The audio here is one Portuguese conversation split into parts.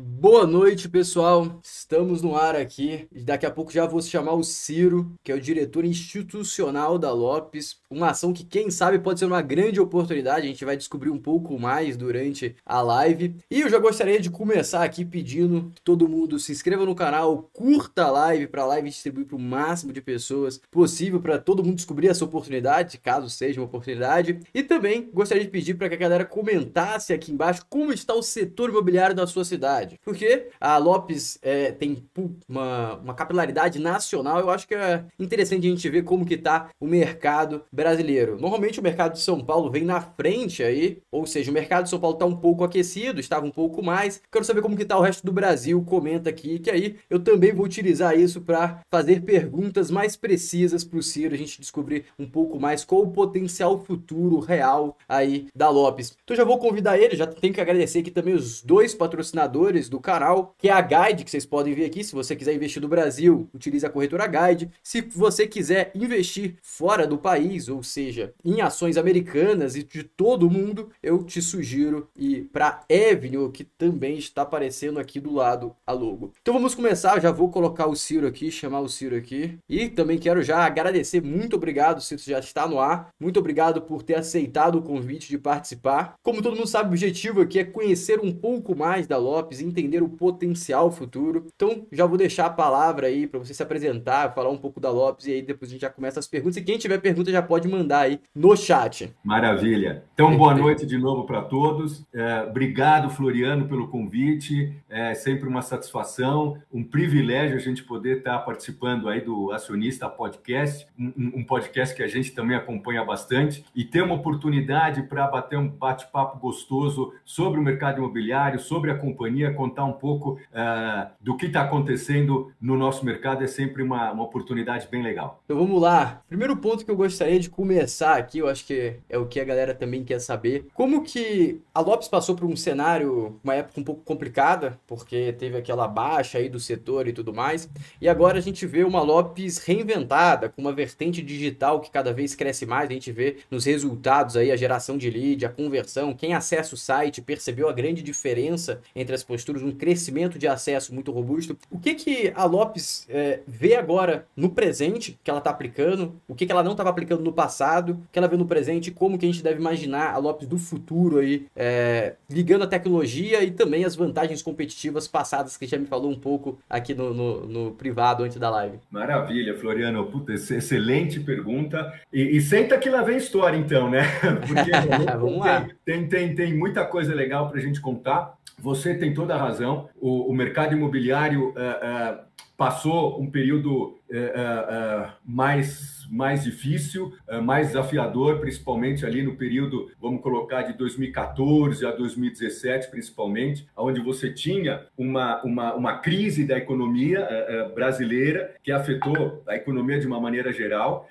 Boa noite, pessoal. Estamos no ar aqui. Daqui a pouco já vou chamar o Ciro, que é o diretor institucional da Lopes. Uma ação que, quem sabe, pode ser uma grande oportunidade. A gente vai descobrir um pouco mais durante a live. E eu já gostaria de começar aqui pedindo que todo mundo se inscreva no canal, curta a live para a live distribuir para o máximo de pessoas possível para todo mundo descobrir essa oportunidade, caso seja uma oportunidade. E também gostaria de pedir para que a galera comentasse aqui embaixo como está o setor imobiliário da sua cidade capilaridade. Porque a Lopes é, tem uma, uma capilaridade nacional, eu acho que é interessante a gente ver como que tá o mercado brasileiro. Normalmente o mercado de São Paulo vem na frente aí, ou seja, o mercado de São Paulo tá um pouco aquecido, estava um pouco mais. Quero saber como que tá o resto do Brasil, comenta aqui, que aí eu também vou utilizar isso para fazer perguntas mais precisas para o Ciro, a gente descobrir um pouco mais qual o potencial futuro real aí da Lopes. Então já vou convidar ele, já tenho que agradecer aqui também os dois patrocinadores do canal, que é a Guide, que vocês podem ver aqui. Se você quiser investir no Brasil, utilize a corretora Guide. Se você quiser investir fora do país, ou seja, em ações americanas e de todo mundo, eu te sugiro ir para Avenue, que também está aparecendo aqui do lado a logo. Então vamos começar, já vou colocar o Ciro aqui, chamar o Ciro aqui. E também quero já agradecer, muito obrigado, Ciro, já está no ar. Muito obrigado por ter aceitado o convite de participar. Como todo mundo sabe, o objetivo aqui é conhecer um pouco mais da Lopes, entender o potencial futuro. Então, já vou deixar a palavra aí para você se apresentar, falar um pouco da Lopes e aí depois a gente já começa as perguntas. E quem tiver pergunta já pode mandar aí no chat. Maravilha. Então, boa noite de novo para todos. É, obrigado, Floriano, pelo convite. É sempre uma satisfação, um privilégio a gente poder estar participando aí do Acionista Podcast, um, um podcast que a gente também acompanha bastante e ter uma oportunidade para bater um bate-papo gostoso sobre o mercado imobiliário, sobre a companhia, contar um pouco uh, do que está acontecendo no nosso mercado é sempre uma, uma oportunidade bem legal. Então vamos lá. Primeiro ponto que eu gostaria de começar aqui, eu acho que é o que a galera também quer saber. Como que a Lopes passou por um cenário, uma época um pouco complicada, porque teve aquela baixa aí do setor e tudo mais, e agora a gente vê uma Lopes reinventada, com uma vertente digital que cada vez cresce mais, a gente vê nos resultados aí a geração de lead, a conversão, quem acessa o site percebeu a grande diferença entre as posturas um crescimento de acesso muito robusto. O que que a Lopes é, vê agora no presente que ela está aplicando? O que que ela não estava aplicando no passado? O que ela vê no presente? Como que a gente deve imaginar a Lopes do futuro aí, é, ligando a tecnologia e também as vantagens competitivas passadas que já me falou um pouco aqui no, no, no privado antes da live. Maravilha, Floriano. Puta, excelente pergunta. E, e senta que lá vem história, então, né? Porque Vamos lá. Tem, tem, tem muita coisa legal para a gente contar. Você tem toda a razão. O, o mercado imobiliário uh, uh, passou um período uh, mais mais difícil, é, mais desafiador, principalmente ali no período, vamos colocar, de 2014 a 2017, principalmente, onde você tinha uma, uma, uma crise da economia é, é, brasileira que afetou a economia de uma maneira geral.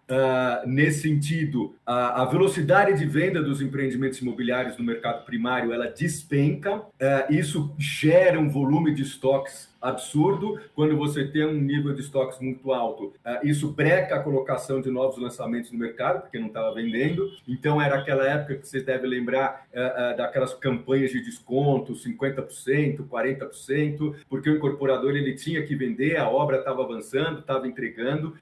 Nesse sentido, a velocidade de venda dos empreendimentos imobiliários no mercado primário ela despenca, isso gera um volume de estoques absurdo. Quando você tem um nível de estoques muito alto, isso breca a colocação de novos lançamentos no mercado, porque não estava vendendo. Então, era aquela época que você deve lembrar uh, uh, daquelas campanhas de desconto, 50%, 40%, porque o incorporador ele tinha que vender, a obra estava avançando, estava entregando.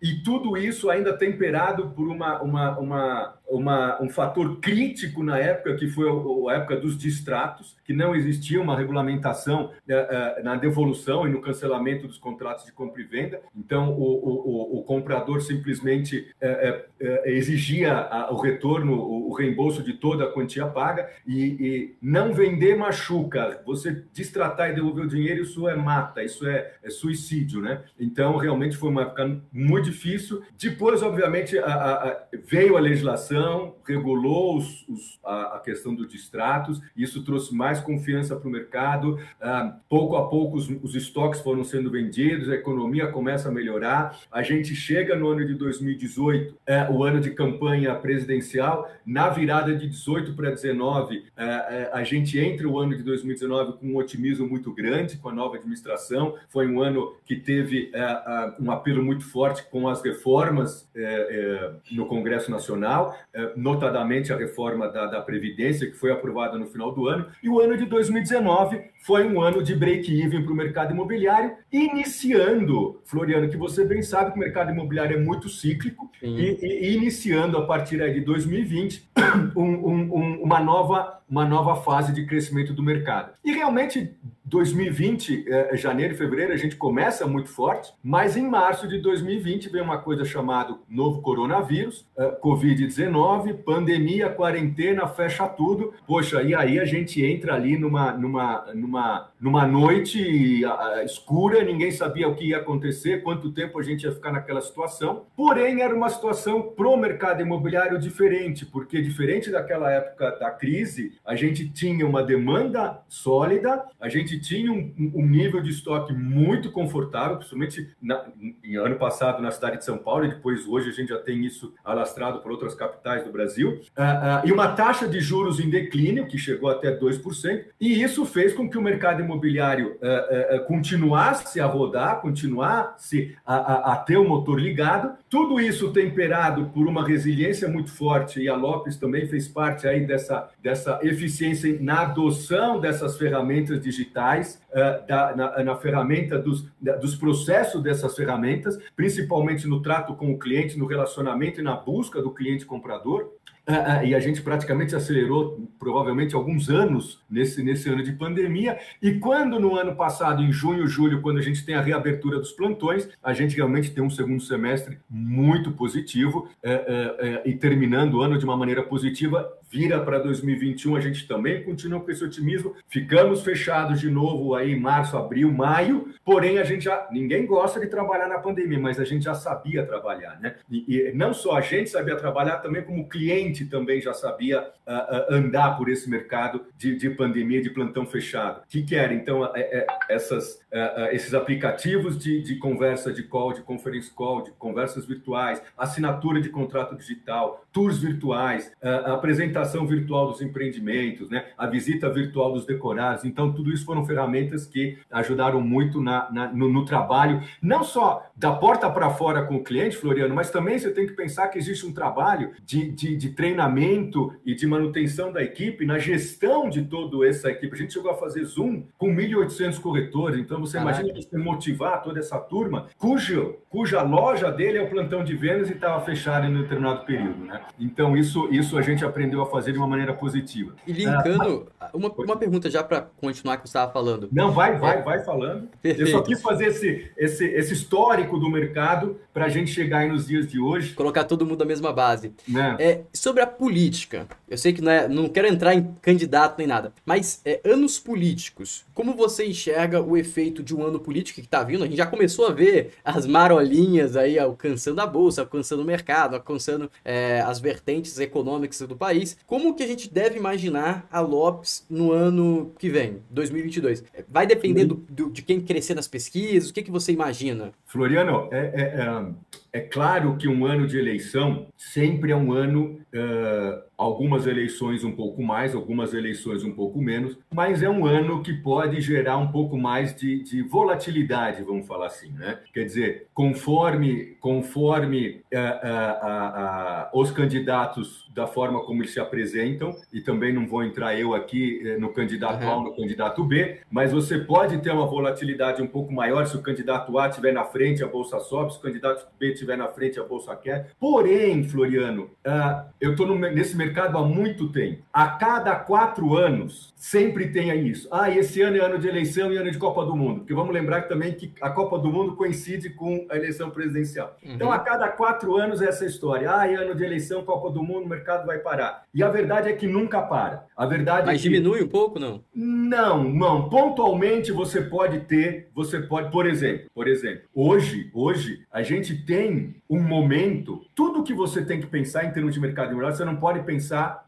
E tudo isso ainda temperado por uma, uma, uma uma, um fator crítico na época, que foi a, a, época dos distratos, que não existia uma regulamentação uh, uh, na devolução e no cancelamento dos contratos de compra e venda. Então, o, o, o comprador simplesmente uh, exigia o retorno, o, o, reembolso de toda a quantia paga, e, e, não vender machuca. Você distratar e devolver o dinheiro, isso é mata, isso é, é suicídio, né? Então, realmente foi uma época muito difícil. Depois, obviamente, a, veio a legislação regulou os, os, a, a, questão dos distratos, isso trouxe mais confiança para o mercado. Ah, pouco a pouco os, os, estoques foram sendo vendidos, a economia começa a melhorar. A gente chega no ano de 2018, é, o ano de campanha presidencial, na virada de 18 para 19, é, é, a gente entra o ano de 2019 com um otimismo muito grande com a nova administração. Foi um ano que teve é, um apelo muito forte com as reformas é, no Congresso Nacional notadamente a reforma da, da Previdência, que foi aprovada no final do ano, e o ano de 2019 foi um ano de break-even para o mercado imobiliário, iniciando, Floriano, que você bem sabe que o mercado imobiliário é muito cíclico, e, e, iniciando a partir de 2020 um, um, uma, nova, uma nova fase de crescimento do mercado. E realmente 2020, eh, janeiro e fevereiro, a gente começa muito forte, mas em março de 2020 vem uma coisa chamada novo coronavírus, eh, Covid-19, pandemia, quarentena, fecha tudo. Poxa, e aí a gente entra ali numa, numa, numa, numa noite escura, ninguém sabia o que ia acontecer, quanto tempo a gente ia ficar naquela situação. Porém, era uma situação pro mercado imobiliário diferente, porque diferente daquela época da crise, a gente tinha uma demanda sólida, a gente tinha um, um, nível de estoque muito confortável, principalmente na, em ano passado na cidade de São Paulo, e depois hoje a gente já tem isso alastrado por outras capitais do Brasil, uh, uh, e uma taxa de juros em declínio, que chegou até 2%, e isso fez com que o mercado imobiliário uh, continuasse a rodar, continuasse a, a, a ter o motor ligado, tudo isso temperado por uma resiliência muito forte, e a Lopes também fez parte aí dessa, dessa eficiência na adoção dessas ferramentas digitais uh, da, na, na, ferramenta dos, da, dos processos dessas ferramentas, principalmente no trato com o cliente, no relacionamento e na busca do cliente comprador. Uh, uh, e a gente praticamente acelerou provavelmente alguns anos nesse, nesse ano de pandemia. E quando no ano passado, em junho, julho, quando a gente tem a reabertura dos plantões, a gente realmente tem um segundo semestre muito positivo uh, e terminando o ano de uma maneira positiva, vira para 2021, a gente também continua com esse otimismo. Ficamos fechados de novo aí em março, abril, maio, porém a gente já ninguém gosta de trabalhar na pandemia, mas a gente já sabia trabalhar, né? E, e não só a gente sabia trabalhar, também como cliente também já sabia uh, uh, andar por esse mercado de, de, pandemia, de plantão fechado. O que, que era? Então, uh, esses aplicativos de, de conversa de call, de conference call, de conversas virtuais, assinatura de contrato digital, tours virtuais, apresentação apresentação virtual dos empreendimentos, né? a visita virtual dos decorados. Então, tudo isso foram ferramentas que ajudaram muito na, na no, no, trabalho, não só da porta para fora com o cliente, Floriano, mas também você tem que pensar que existe um trabalho de, de, de treinamento e de manutenção da equipe, na gestão de toda essa equipe. A gente chegou a fazer Zoom com 1.800 corretores, então você Caraca. imagina você motivar toda essa turma, cujo, cuja loja dele é o plantão de vendas e estava fechada em um determinado período. Né? Então, isso, isso a gente aprendeu a fazer de uma maneira positiva. E linkando, uh, uma, uma pergunta já para continuar que você estava falando. Não, vai, vai, é. vai falando. Perfeito. Eu só quis fazer esse, esse, esse histórico do mercado para a gente chegar aí nos dias de hoje. Colocar todo mundo na mesma base. Né? É, sobre a política, eu sei que não, é, não quero entrar em candidato nem nada, mas é, anos políticos, como você enxerga o efeito de um ano político que está vindo? A gente já começou a ver as marolinhas aí alcançando a bolsa, alcançando o mercado, alcançando é, as vertentes econômicas do país. Como que a gente deve imaginar a Lopes no ano que vem, 2022? Vai depender do, do, de quem crescer nas pesquisas? O que, que você imagina? Floriano, é, é, é, é claro que um ano de eleição sempre é um ano. Uh, algumas eleições um pouco mais, algumas eleições um pouco menos, mas é um ano que pode gerar um pouco mais de, de volatilidade, vamos falar assim, né? Quer dizer, conforme, conforme uh, uh, uh, os candidatos da forma como eles se apresentam, e também não vou entrar eu aqui eh, no candidato uhum. A ou no candidato B, mas você pode ter uma volatilidade um pouco maior se o candidato A estiver na frente, a bolsa sobe, se o candidato B estiver na frente, a bolsa quer. Porém, Floriano, eu estou nesse mercado mercado há muito tempo. A cada quatro anos, sempre tem isso. Ah, esse ano é ano de eleição e ano de Copa do Mundo. Porque vamos lembrar também que a Copa do Mundo coincide com a eleição presidencial. Uhum. Então, a cada quatro anos, essa história. Ah, é ano de eleição, Copa do Mundo, o mercado vai parar. E a verdade é que nunca para. A verdade Mas é que... diminui um pouco, não? Não, não. Pontualmente você pode ter, você pode, por exemplo, por exemplo, hoje, hoje a gente tem um momento, tudo que você tem que pensar em termos de mercado imobiliário, você não pode pensar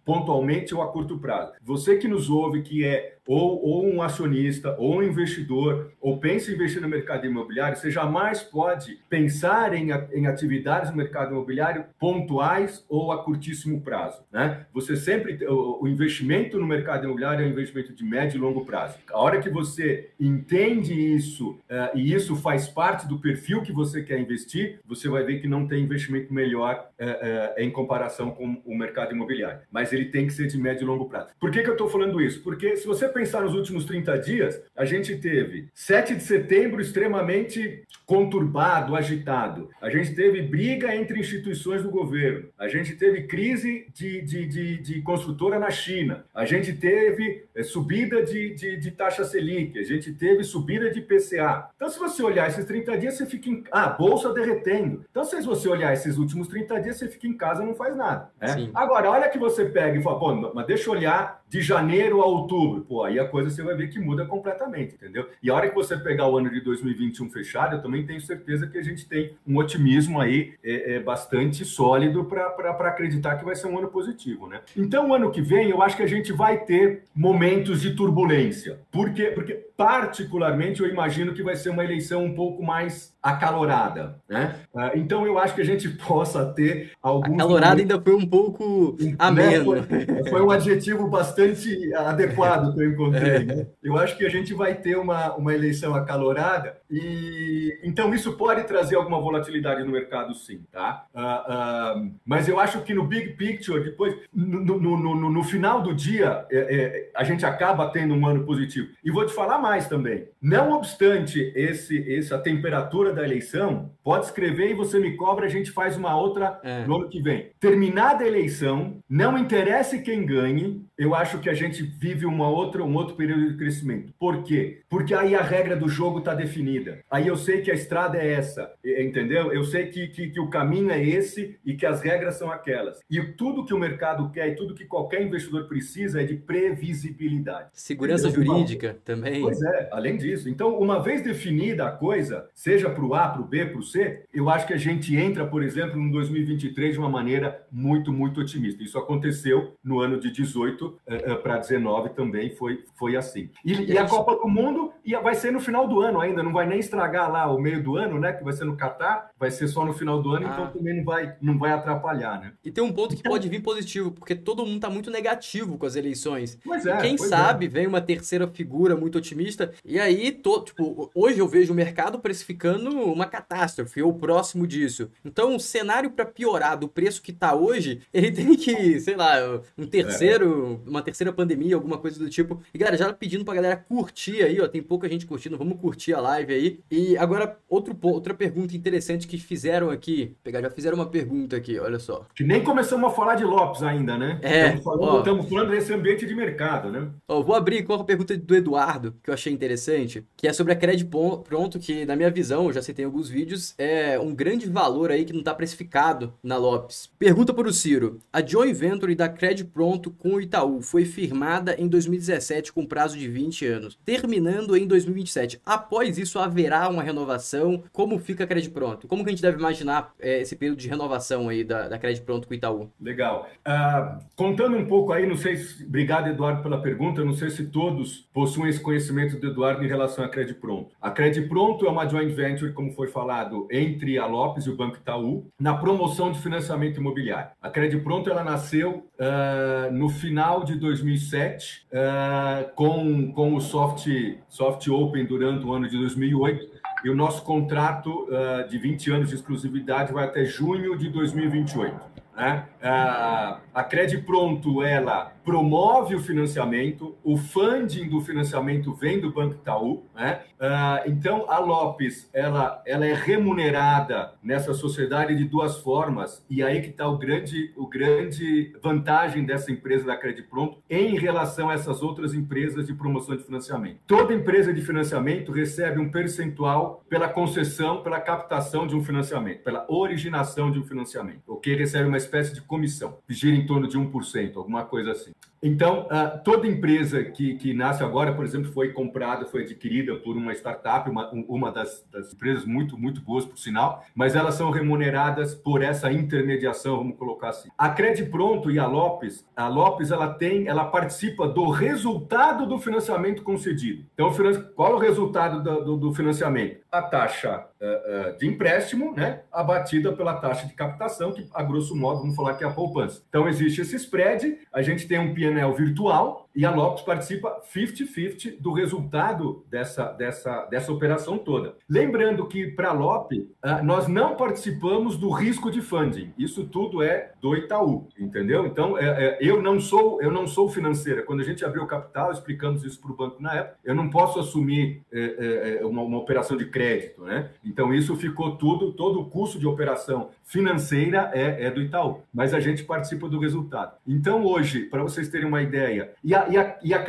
pontualmente ou a curto prazo. Você que nos ouve, que é ou, ou um acionista, ou um investidor, ou pensa em investir no mercado imobiliário, você jamais pode pensar em, em atividades no mercado imobiliário pontuais ou a curtíssimo prazo. Né? Você sempre, o, o investimento no mercado imobiliário é um investimento de médio e longo prazo. A hora que você entende isso uh, e isso faz parte do perfil que você quer investir, você vai ver que não tem investimento melhor uh, uh, em comparação com o mercado imobiliário. Mas ele tem que ser de médio e longo prazo. Por que, que eu estou falando isso? Porque se você pensar nos últimos 30 dias, a gente teve 7 de setembro extremamente conturbado, agitado. A gente teve briga entre instituições do governo. A gente teve crise de, de, de, de construtora na China. A gente teve é, subida de, de, de, taxa Selic. A gente teve subida de PCA. Então, se você olhar esses 30 dias, você fica em. Ah, bolsa derretendo. Então, se você olhar esses últimos 30 dias, você fica em casa e não faz nada. Né? Agora, olha que você pega e fala, pô, mas deixa eu olhar de janeiro a outubro. Pô, aí a coisa você vai ver que muda completamente, entendeu? E a hora que você pegar o ano de 2021 fechado, eu também tenho certeza que a gente tem um otimismo aí é, é bastante sólido para acreditar que vai ser um ano positivo, né? Então, o ano que vem, eu acho que a gente vai ter momentos de turbulência. Por quê? Porque, particularmente, eu imagino que vai ser uma eleição um pouco mais acalorada, né? Ah, então, eu acho que a gente possa ter alguns... Acalorada momentos... ainda foi um pouco ameno. Né? Foi, foi um adjetivo bastante adequado que eu encontrei, é. né? Eu acho que a gente vai ter uma, uma eleição acalorada e... Então, isso pode trazer alguma volatilidade no mercado, sim, tá? Uh, uh, mas eu acho que no big picture, depois, no, no, no, no final do dia, é, é, a gente acaba tendo um ano positivo. E vou te falar mais também. Não obstante esse, essa temperatura da eleição, pode escrever e você me cobra, a gente faz uma outra é. no ano que vem. Terminada a eleição, não interessa quem ganhe, eu acho que a gente vive uma outra, um outro período de crescimento. Por quê? Porque aí a regra do jogo está definida. Aí eu sei que a estrada é essa, entendeu? Eu sei que, que, que, o caminho é esse e que as regras são aquelas. E tudo que o mercado quer e tudo que qualquer investidor precisa é de previsibilidade. Segurança entendeu? jurídica também. Pois é, além disso. Então, uma vez definida a coisa, seja para o A, para o B, para o C, eu acho que a gente entra, por exemplo, no 2023 de uma maneira muito, muito otimista. Isso aconteceu no ano de 18 eh, eh, para 19 também foi, foi assim. E, e a Copa do Mundo vai ser no final do ano ainda, não vai nem estragar lá o meio do ano, né? Que vai ser no Catar, vai ser só no final do ano, então ah. então também não vai, não vai atrapalhar, né? E tem um ponto que então... pode vir positivo, porque todo mundo está muito negativo com as eleições. Pois é, quem pois sabe é. vem uma terceira figura muito otimista, e aí, tô, tipo, hoje eu vejo o mercado precificando uma catástrofe, ou próximo disso. Então, o cenário para piorar do preço que está hoje, ele tem que, sei lá, um terceiro, é. uma terceira pandemia, alguma coisa do tipo. E galera, já pedindo pra galera curtir aí, ó, tem pouca gente curtindo, vamos curtir a live aí. E agora, outro, outra pergunta interessante que fizeram aqui, pegar, já fizeram uma pergunta aqui, olha só. Que nem começamos a falar de Lopes ainda, né? É. Estamos falando, estamos falando desse ambiente de mercado, né? Ó, vou abrir com a pergunta do Eduardo, que eu achei interessante, que é sobre a Cred Pronto, que na minha visão, eu já citei em alguns vídeos, é um grande valor aí que não está precificado na Lopes. Pergunta para o Ciro, a joint venture da Cred Pronto com o Itaú foi firmada em 2017 com prazo de 20 anos, terminando em 2027. Após isso, haverá uma renovação? Como fica a Cred Pronto? Como que a gente deve imaginar é, esse período de renovação aí da, da Cred Pronto com o Itaú? Legal. Uh, contando um pouco aí, não sei se... Obrigado, Eduardo, pela pergunta. não sei se todos possuem esse conhecimento do Eduardo em relação à Cred Pronto. A Cred Pronto é uma joint venture, como foi falado, entre a Lopes e o Banco Itaú, na promoção de financiamento imobiliário. A Cred Pronto, ela nasceu uh, no final de 2007, uh, ah, com, com o soft, soft Open durante o ano de 2008, e o nosso contrato uh, de 20 anos de exclusividade vai até junho de 2028. Né? A Cred Pronto, ela promove o financiamento, o funding do financiamento vem do Banco Itaú, né? Então a Lopes ela, ela é remunerada nessa sociedade de duas formas e aí que está o grande o grande vantagem dessa empresa da Credit Pronto em relação a essas outras empresas de promoção de financiamento. Toda empresa de financiamento recebe um percentual pela concessão, pela captação de um financiamento, pela originação de um financiamento, o que recebe uma espécie de comissão, gira em torno de 1%, alguma coisa assim. Então, uh, toda empresa que, que nasce agora, por exemplo, foi comprada, foi adquirida por uma startup, uma, uma das, das empresas muito, muito boas, por sinal, mas elas são remuneradas por essa intermediação, vamos colocar assim. A Cred Pronto e a Lopes, a Lopes, ela tem, ela participa do resultado do financiamento concedido. Então, qual é o resultado do, do, financiamento? A taxa uh, uh, de empréstimo, né, abatida pela taxa de captação, que, a grosso modo, vamos falar que é a poupança. Então, existe esse spread, a gente tem um PNL virtual, e a Lopes participa 50-50 do resultado dessa, dessa, dessa operação toda. Lembrando que, para a Lopes, uh, nós não participamos do risco de funding. Isso tudo é do Itaú, entendeu? Então, é, é, eu não sou eu não sou financeira. Quando a gente abriu o capital, explicamos isso para o banco na época, eu não posso assumir é, é, é, uma, uma operação de crédito, né? Então, isso ficou tudo, todo o custo de operação financeira é, é do Itaú, mas a gente participa do resultado. Então, hoje, para vocês terem uma ideia, e a, e a, e a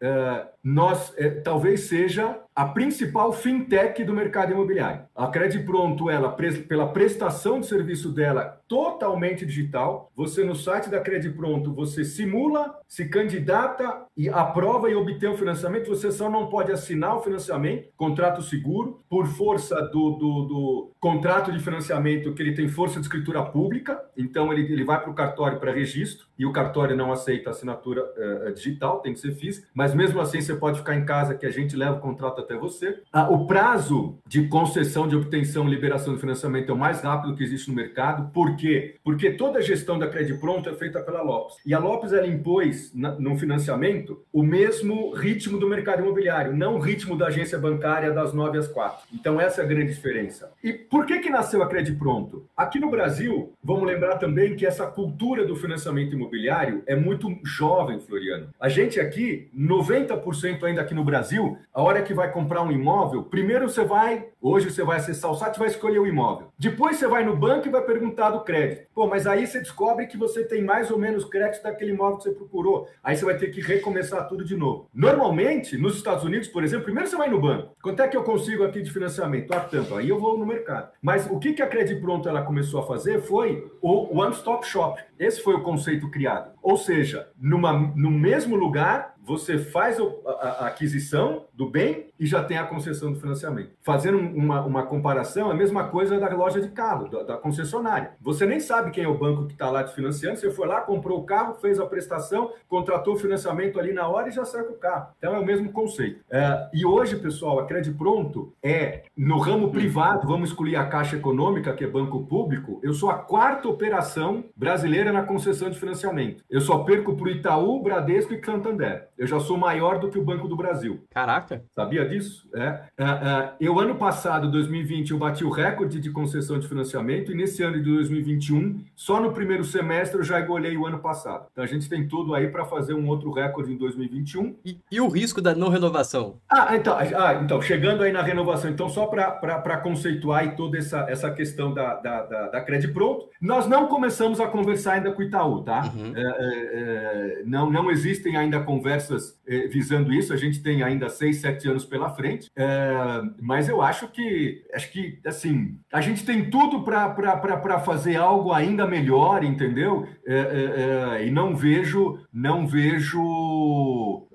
é, nós é, talvez seja a principal fintech do mercado imobiliário. A Cred Pronto, ela pela prestação de serviço dela totalmente digital, você no site da Cred Pronto, você simula, se candidata e aprova e obtém o financiamento, você só não pode assinar o financiamento, contrato seguro, por força do, do, do contrato de financiamento que ele tem força de escritura pública, então ele, ele vai para o cartório para registro e o cartório não aceita assinatura uh, digital, tem que ser física, mas mesmo assim você pode ficar em casa que a gente leva o contrato até você. Ah, o prazo de concessão, de obtenção e liberação do financiamento é o mais rápido que existe no mercado. Por quê? Porque toda a gestão da Credit Pronto é feita pela Lopes. E a Lopes ela impôs no financiamento o mesmo ritmo do mercado imobiliário, não o ritmo da agência bancária das 9 às 4. Então essa é a grande diferença. E por que que nasceu a Credit Pronto? Aqui no Brasil, vamos lembrar também que essa cultura do financiamento imobiliário é muito jovem, Floriano. A gente aqui, 90% ainda aqui no Brasil, a hora que vai comprar um imóvel, primeiro você vai, hoje você vai acessar o site e vai escolher o imóvel. Depois você vai no banco e vai perguntar do crédito. Pô, mas aí você descobre que você tem mais ou menos crédito daquele imóvel que você procurou. Aí você vai ter que recomeçar tudo de novo. Normalmente, nos Estados Unidos, por exemplo, primeiro você vai no banco. Quanto é que eu consigo aqui de financiamento? Ah, tanto. Aí eu vou no mercado. Mas o que, a Credit Pronto ela começou a fazer foi o One Stop Shop. Esse foi o conceito criado. Ou seja, numa, no mesmo lugar, você faz a, aquisição do bem e já tem a concessão do financiamento. Fazendo uma, uma comparação, a mesma coisa da loja de carro, da, da concessionária. Você nem sabe quem é o banco que está lá te financiando, você foi lá, comprou o carro, fez a prestação, contratou o financiamento ali na hora e já sai com o carro. Então é o mesmo conceito. É, e hoje, pessoal, a Credit Pronto é no ramo privado, vamos excluir a Caixa Econômica, que é banco público, eu sou a quarta operação brasileira na concessão de financiamento. Eu só perco para o Itaú, Bradesco e Santander. Eu já sou maior do que o Banco do Brasil. Caraca! Sabia disso? É. é, é eu, ano passado, 2020, eu bati o recorde de concessão de financiamento e nesse ano de 2021, só no primeiro semestre eu já engolhei o ano passado. Então a gente tem tudo aí para fazer um outro recorde em 2021. E, e, o risco da não renovação? Ah, então, ah, então chegando aí na renovação, então só para conceituar e toda essa, essa questão da, da, da, da Credit Pronto, nós não começamos a conversar ainda com o Itaú, tá? Uhum. É, é, é não, não existem ainda conversas é, visando isso, a gente tem ainda seis, sete anos pela frente, é, mas eu acho que, acho que, assim, a gente tem tudo para fazer algo ainda melhor, entendeu? É, e não vejo, não vejo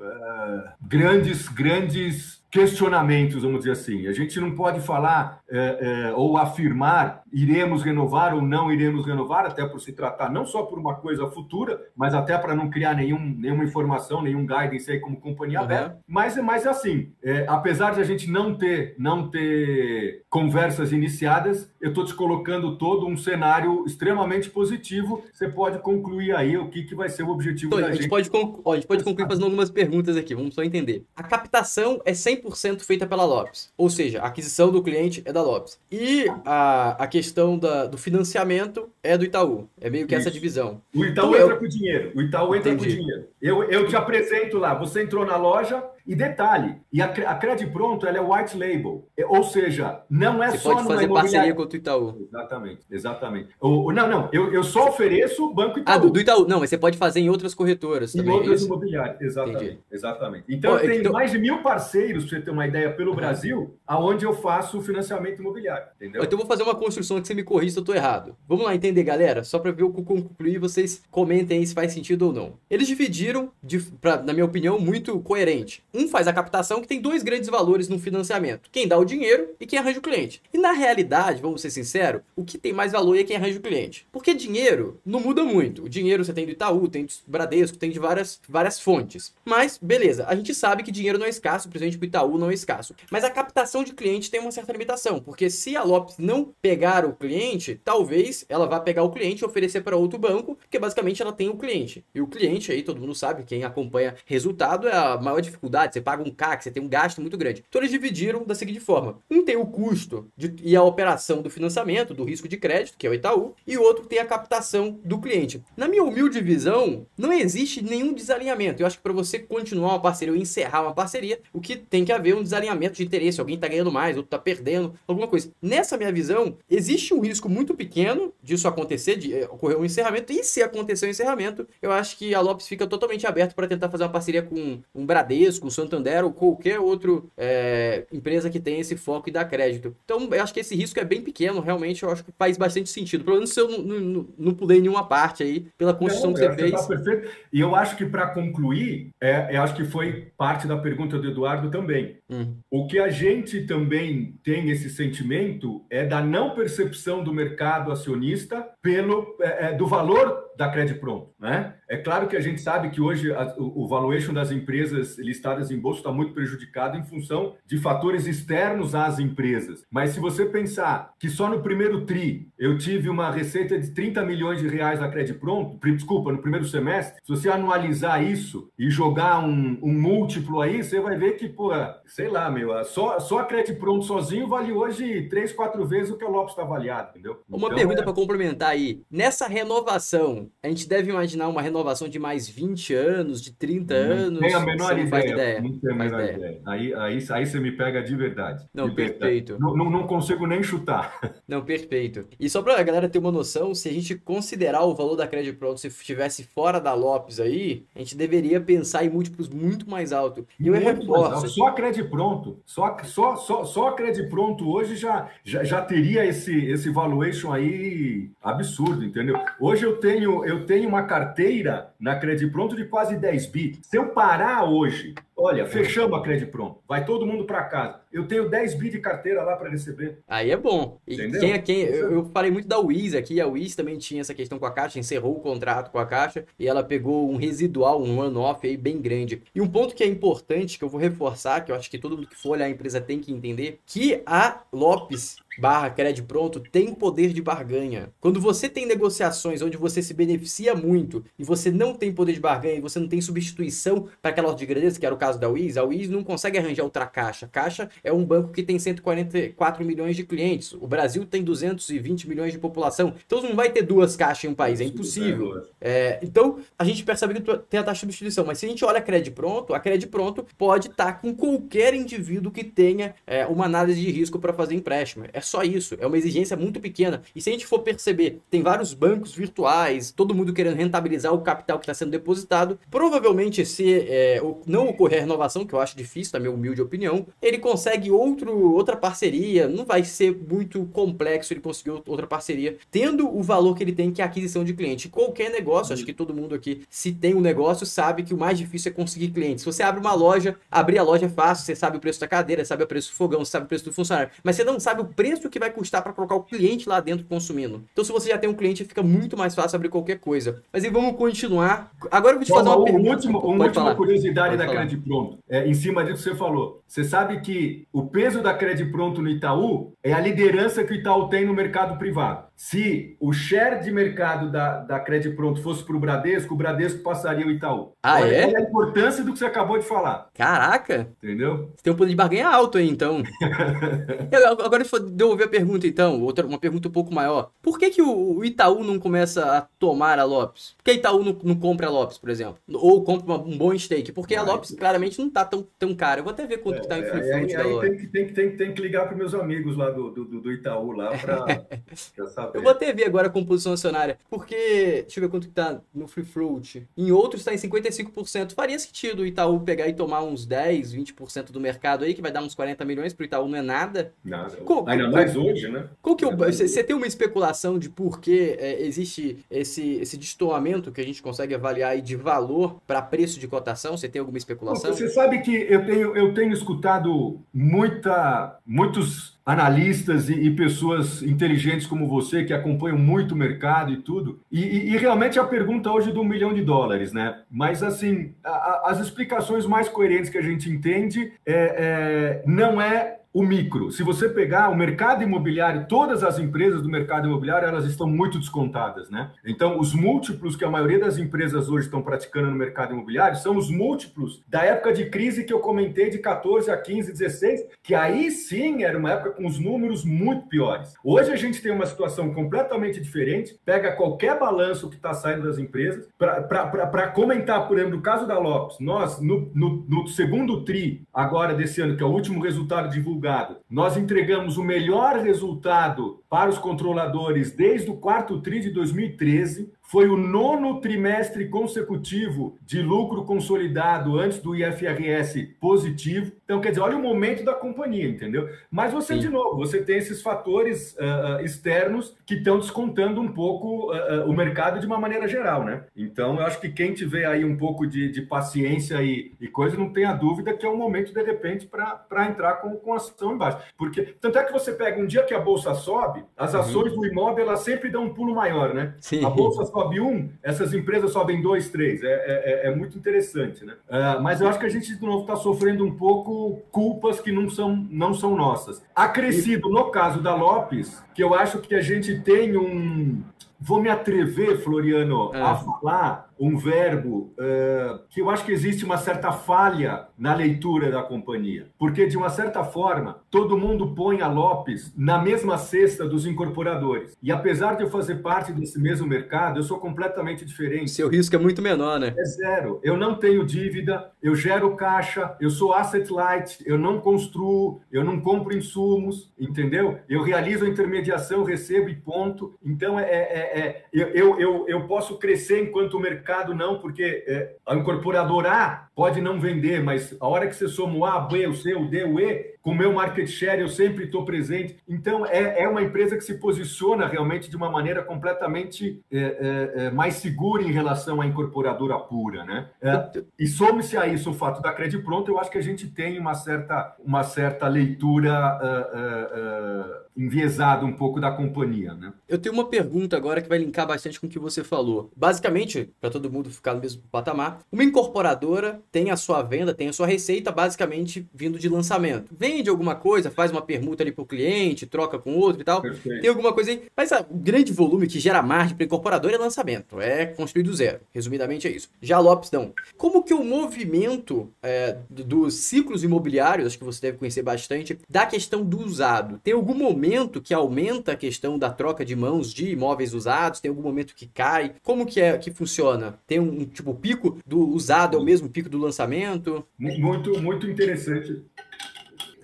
grandes, grandes questionamentos, vamos dizer assim. A gente não pode falar é, é, ou afirmar iremos renovar ou não iremos renovar, até por se tratar não só por uma coisa futura, mas até para não criar nenhum, nenhuma informação, nenhum guidance aí como companhia uhum. aberta. Mas é mais assim, é, apesar de a gente não ter, não ter conversas iniciadas, eu estou te colocando todo um cenário extremamente positivo. Você pode concluir aí o que, que vai ser o objetivo então, da a gente. gente. Pode ó, a gente pode concluir fazendo algumas perguntas aqui, vamos só entender. A captação é 100% feita pela Lopes, ou seja, a aquisição do cliente é da Lopes. E a, a questão da, do financiamento é do Itaú. É meio que Isso. essa divisão. O Itaú então, entra eu... com dinheiro. O Itaú entra Entendi. com dinheiro. Eu, eu te apresento lá. Você entrou na loja, E detalhe, e a, a Cred Pronto ela é white label, ou seja, não é Você só pode fazer parceria com o Itaú. Exatamente, exatamente. O, não, não, eu, eu só ofereço o Banco Itaú. Ah, do, do, Itaú. Não, mas você pode fazer em outras corretoras também. Em outras isso? imobiliárias, exatamente. exatamente. Então, eu tenho então... mais de mil parceiros, para você ter uma ideia, pelo Brasil, aonde eu faço o financiamento imobiliário, entendeu? Então, eu vou fazer uma construção que você me corrija se eu estou errado. Vamos lá entender, galera? Só para ver o que concluir, vocês comentem aí se faz sentido ou não. Eles dividiram, de, pra, na minha opinião, muito coerente. Um faz a captação, que tem dois grandes valores no financiamento. Quem dá o dinheiro e quem arranja o cliente. E na realidade, vamos ser sinceros, o que tem mais valor é quem arranja o cliente. Porque dinheiro não muda muito. O dinheiro você tem do Itaú, tem do Bradesco, tem de várias, várias fontes. Mas, beleza, a gente sabe que dinheiro não é escasso, principalmente o Itaú não é escasso. Mas a captação de cliente tem uma certa limitação, porque se a Lopes não pegar o cliente, talvez ela vá pegar o cliente e oferecer para outro banco, porque basicamente ela tem o cliente. E o cliente aí, todo mundo sabe, quem acompanha resultado é a maior dificuldade, você paga um CAC, você tem um gasto muito grande. Então eles dividiram da seguinte forma: um tem o custo de, e a operação do financiamento, do risco de crédito, que é o Itaú, e o outro tem a captação do cliente. Na minha humilde visão, não existe nenhum desalinhamento. Eu acho que para você continuar uma parceria ou encerrar uma parceria, o que tem que haver um desalinhamento de interesse. Alguém está ganhando mais, outro está perdendo, alguma coisa. Nessa minha visão, existe um risco muito pequeno disso acontecer, de eh, ocorrer um encerramento, e se acontecer um encerramento, eu acho que a Lopes fica totalmente aberto para tentar fazer uma parceria com um Bradesco, Santander ou qualquer outra é, empresa que tenha esse foco e dá crédito. Então, eu acho que esse risco é bem pequeno, realmente, eu acho que faz bastante sentido. Pelo menos se eu não, não, não pulei nenhuma parte aí, pela construção não, que você fez. Tá perfeito. E eu acho que para concluir, é, eu acho que foi parte da pergunta do Eduardo também. Hum. O que a gente também tem esse sentimento é da não percepção do mercado acionista pelo é, é do valor da Credit Pronto, né? É claro que a gente sabe que hoje a, o, valuation das empresas listadas em bolsa está muito prejudicado em função de fatores externos às empresas. Mas se você pensar que só no primeiro tri eu tive uma receita de 30 milhões de reais da Credit Pronto, desculpa, no primeiro semestre, se você anualizar isso e jogar um, um múltiplo aí, você vai ver que, pô, sei lá, meu, só, só a Credit Pronto sozinho vale hoje três, quatro vezes o que a Lopes está avaliado, entendeu? Uma então, pergunta é... para complementar aí. Nessa renovação, a gente deve imaginar uma renovação de mais 20 anos, de 30 não anos? Tem a menor ideia. ideia. Não tenho a menor ideia. ideia. Aí, aí, aí você me pega de verdade. Não, de perfeito. Verdade. Não, não, consigo nem chutar. Não, perfeito. E só para a galera ter uma noção, se a gente considerar o valor da Credit Pronto se estivesse fora da Lopes aí, a gente deveria pensar em múltiplos muito mais altos. E eu reforço. Só a Credit Pronto, só, só, só, só a Credit Pronto hoje já, já, já teria esse, esse valuation aí absurdo, entendeu? Hoje eu tenho eu tenho uma carteira na Credit Pronto de quase 10 bi. Se eu parar hoje, olha, fechamos a Credit Pronto, vai todo mundo para casa. Eu tenho 10 bi de carteira lá para receber. Aí é bom. E Entendeu? quem é quem? Eu, eu, falei muito da Wiz aqui, a Wiz também tinha essa questão com a Caixa, encerrou o contrato com a Caixa e ela pegou um residual, um one-off aí bem grande. E um ponto que é importante, que eu vou reforçar, que eu acho que todo mundo que for olhar a empresa tem que entender, que a Lopes barra crédito pronto tem poder de barganha. Quando você tem negociações onde você se beneficia muito e você não tem poder de barganha e você não tem substituição para aquela ordem de grandeza, que era o caso da Wiz, a Wiz não consegue arranjar outra caixa. Caixa é um banco que tem 144 milhões de clientes. O Brasil tem 220 milhões de população. Então não vai ter duas caixas em um país, é impossível. É, então a gente percebe que tem a taxa de substituição, mas se a gente olha a crédito pronto, a crédito pronto pode estar tá com qualquer indivíduo que tenha é, uma análise de risco para fazer empréstimo. É só isso. É uma exigência muito pequena. E se a gente for perceber, tem vários bancos virtuais, todo mundo querendo rentabilizar o capital que está sendo depositado. Provavelmente, se é, não ocorrer a renovação, que eu acho difícil, na minha humilde opinião, ele consegue outro, outra parceria. Não vai ser muito complexo ele conseguir outra parceria, tendo o valor que ele tem, que é a aquisição de cliente. Qualquer negócio, acho que todo mundo aqui, se tem um negócio, sabe que o mais difícil é conseguir clientes. Se você abre uma loja, abrir a loja é fácil, você sabe o preço da cadeira, sabe o preço do fogão, sabe o preço do funcionário, mas você não sabe o preço que vai custar para colocar o cliente lá dentro consumindo. Então, se você já tem um cliente, fica muito mais fácil abrir qualquer coisa. Mas e vamos continuar. Agora eu vou te fazer uma, uma pergunta. Último, uma última curiosidade Pode da Credit Pronto. É, em cima disso que você falou. Você sabe que o peso da Credit Pronto no Itaú é a liderança que o Itaú tem no mercado privado. Se o share de mercado da, da Credit Pronto fosse para o Bradesco, o Bradesco passaria o Itaú. Ah, olha, é? A importância do que você acabou de falar. Caraca! Entendeu? Você tem um poder de barganha alto aí, então. eu, agora, deixa eu devolver a pergunta, então. Outra, uma pergunta um pouco maior. Por que, que o, o Itaú não começa a tomar a Lopes? Por que Itaú não, não compra a Lopes, por exemplo? Ou compra uma, um bom stake? Porque a Lopes, claramente não tá tão, tão caro. Eu vou até ver quanto é, que tá em free float aí, aí tem, que, tem, tem, tem que ligar para meus amigos lá do, do, do Itaú lá para saber. Eu vou até ver agora a composição acionária, porque, deixa eu ver quanto que tá no free float. Em outros está em 55%. Faria sentido o Itaú pegar e tomar uns 10, 20% do mercado aí, que vai dar uns 40 milhões, pro Itaú não é nada. Nada. Qual, Ainda mais hoje, né? Qual que é você tem uma especulação de por que é, existe esse, esse destoamento que a gente consegue avaliar aí de valor para preço de cotação? Você tem alguma especulação? Você sabe que eu tenho, eu tenho escutado muita, muitos analistas e, e, pessoas inteligentes como você que acompanham muito o mercado e tudo. E, e, e realmente a pergunta hoje do um milhão de dólares, né? Mas assim, a, a, as explicações mais coerentes que a gente entende é, é não é o micro. Se você pegar o mercado imobiliário, todas as empresas do mercado imobiliário, elas estão muito descontadas, né? Então, os múltiplos que a maioria das empresas hoje estão praticando no mercado imobiliário são os múltiplos da época de crise que eu comentei de 14 a 15, 16, que aí sim era uma época com os números muito piores. Hoje a gente tem uma situação completamente diferente. Pega qualquer balanço que está saindo das empresas para comentar, por exemplo, no caso da Lopes, nós no, no, no segundo tri agora desse ano, que é o último resultado divulgado Nós entregamos o melhor resultado para os controladores desde o quarto TRI de 2013. Foi o nono trimestre consecutivo de lucro consolidado antes do IFRS positivo. Então, quer dizer, olha o momento da companhia, entendeu? Mas você, Sim. de novo, você tem esses fatores uh, externos que estão descontando um pouco uh, o mercado de uma maneira geral, né? Então, eu acho que quem tiver aí um pouco de, de paciência e, e, coisa, não tenha dúvida que é o momento, de repente, para entrar com, com ação embaixo. Porque, tanto é que você pega um dia que a bolsa sobe, as uhum. ações uhum. do imóvel elas sempre dão um pulo maior, né? Sim. A bolsa sobe um, essas empresas sobem dois, três. É, é, é, é muito interessante, né? Uh, mas eu acho que a gente, de novo, está sofrendo um pouco culpas que não são, não são nossas. Acrescido, no caso da Lopes, que eu acho que a gente tem um. Vou me atrever, Floriano, a é. falar um verbo uh, que eu acho que existe uma certa falha na leitura da companhia. Porque, de uma certa forma, todo mundo põe a Lopes na mesma cesta dos incorporadores. E apesar de eu fazer parte desse mesmo mercado, eu sou completamente diferente. Seu risco é muito menor, né? É zero. Eu não tenho dívida, eu gero caixa, eu sou asset light, eu não construo, eu não compro insumos, entendeu? Eu realizo a intermediação, recebo e ponto. Então, é, é, é eu, eu, eu posso crescer enquanto mercado mercado não, porque é, a incorporadora A pode não vender, mas a hora que você soma o A, B, o C, o D, o E, com o meu market share eu sempre estou presente. Então, é, é uma empresa que se posiciona realmente de uma maneira completamente é, é, é mais segura em relação à incorporadora pura, né? É, e some-se a isso o fato da Credit Pronto, eu acho que a gente tem uma certa, uma certa leitura uh, uh, enviesado um pouco da companhia, né? Eu tenho uma pergunta agora que vai linkar bastante com o que você falou. Basicamente, para todo mundo ficar no mesmo patamar, uma incorporadora tem a sua venda, tem a sua receita basicamente vindo de lançamento. Vende alguma coisa, faz uma permuta ali pro cliente, troca com outro e tal. Perfeito. Tem alguma coisa aí, mas o grande volume que gera margem para incorporadora é lançamento, é construído do zero. Resumidamente é isso. Já Lopes não. Como que o movimento é, dos ciclos imobiliários, acho que você deve conhecer bastante, da questão do usado. Tem algum momento momento que aumenta a questão da troca de mãos de imóveis usados? Tem algum momento que cai? Como que é que funciona? Tem um, um tipo pico do usado é o mesmo pico do lançamento? Muito muito interessante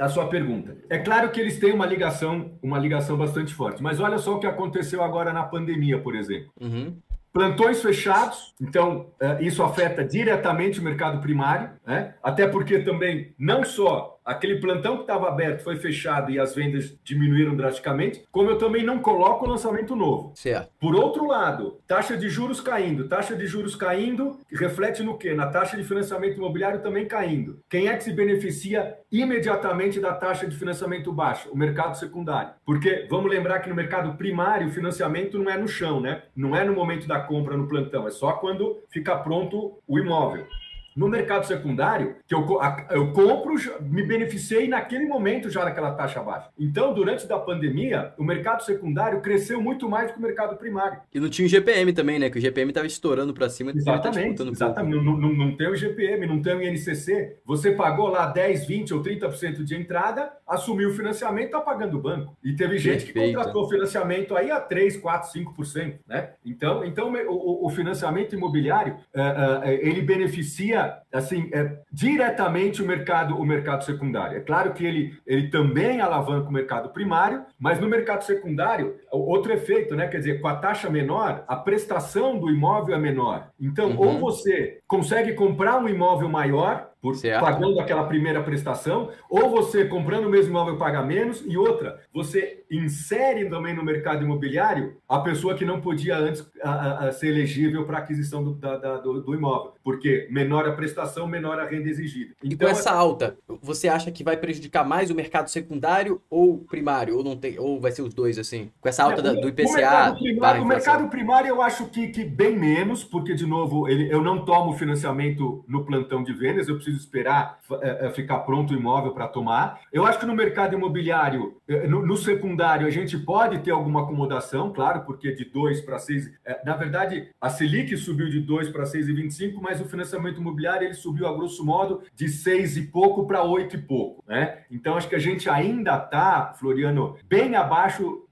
a sua pergunta. É claro que eles têm uma ligação, uma ligação bastante forte, mas olha só o que aconteceu agora na pandemia, por exemplo. Uhum. Plantões fechados, então é, isso afeta diretamente o mercado primário, né? até porque também não só aquele plantão que estava aberto foi fechado e as vendas diminuíram drasticamente, como eu também não coloco o lançamento novo. Certo. Por outro lado, taxa de juros caindo, taxa de juros caindo, reflete no quê? Na taxa de financiamento imobiliário também caindo. Quem é que se beneficia imediatamente da taxa de financiamento baixa? O mercado secundário. Porque vamos lembrar que no mercado primário o financiamento não é no chão, né? Não é no momento da compra no plantão, é só quando fica pronto o imóvel. No mercado secundário, que eu, eu compro, me beneficiei naquele momento já daquela taxa baixa. Então, durante da pandemia, o mercado secundário cresceu muito mais do que o mercado primário. E não tinha o GPM também, né? Que o GPM estava estourando para cima. Exatamente, tá exatamente. Não, não, não, tem o GPM, não tem o INCC. Você pagou lá 10, 20 ou 30% de entrada, assumiu o financiamento, está pagando o banco. E teve gente Perfeito. que contratou financiamento aí a 3, 4, 5%, né? Então, então o, o financiamento imobiliário, uh, uh, ele beneficia assim é, diretamente o mercado o mercado secundário. É claro que ele, ele também alavanca o mercado primário, mas no mercado secundário outro efeito, né? Quer dizer, com a taxa menor, a prestação do imóvel é menor. Então, uhum. ou você consegue comprar um imóvel maior por certo. pagando aquela primeira prestação, ou você comprando o mesmo imóvel paga menos, e outra, você insere também no mercado imobiliário a pessoa que não podia antes a, a ser elegível para aquisição do, da, da, do, do, imóvel, porque menor a prestação, menor a renda exigida. Então, e com essa alta, você acha que vai prejudicar mais o mercado secundário ou primário, ou não tem, ou vai ser os dois assim? Com essa alta é, do IPCA? O mercado primário, o mercado primário eu acho que, que bem menos, porque de novo ele, eu não tomo financiamento no plantão de vendas, eu preciso esperar é, ficar pronto o imóvel para tomar. Eu acho que no mercado imobiliário, é, no, no, secundário, a gente pode ter alguma acomodação, claro, porque de 2 para 6. Na verdade, a Selic subiu de 2 para 6,25, mas o financiamento imobiliário ele subiu, a grosso modo, de 6 e pouco para 8 e pouco. Né? Então, acho que a gente ainda está, Floriano, bem abaixo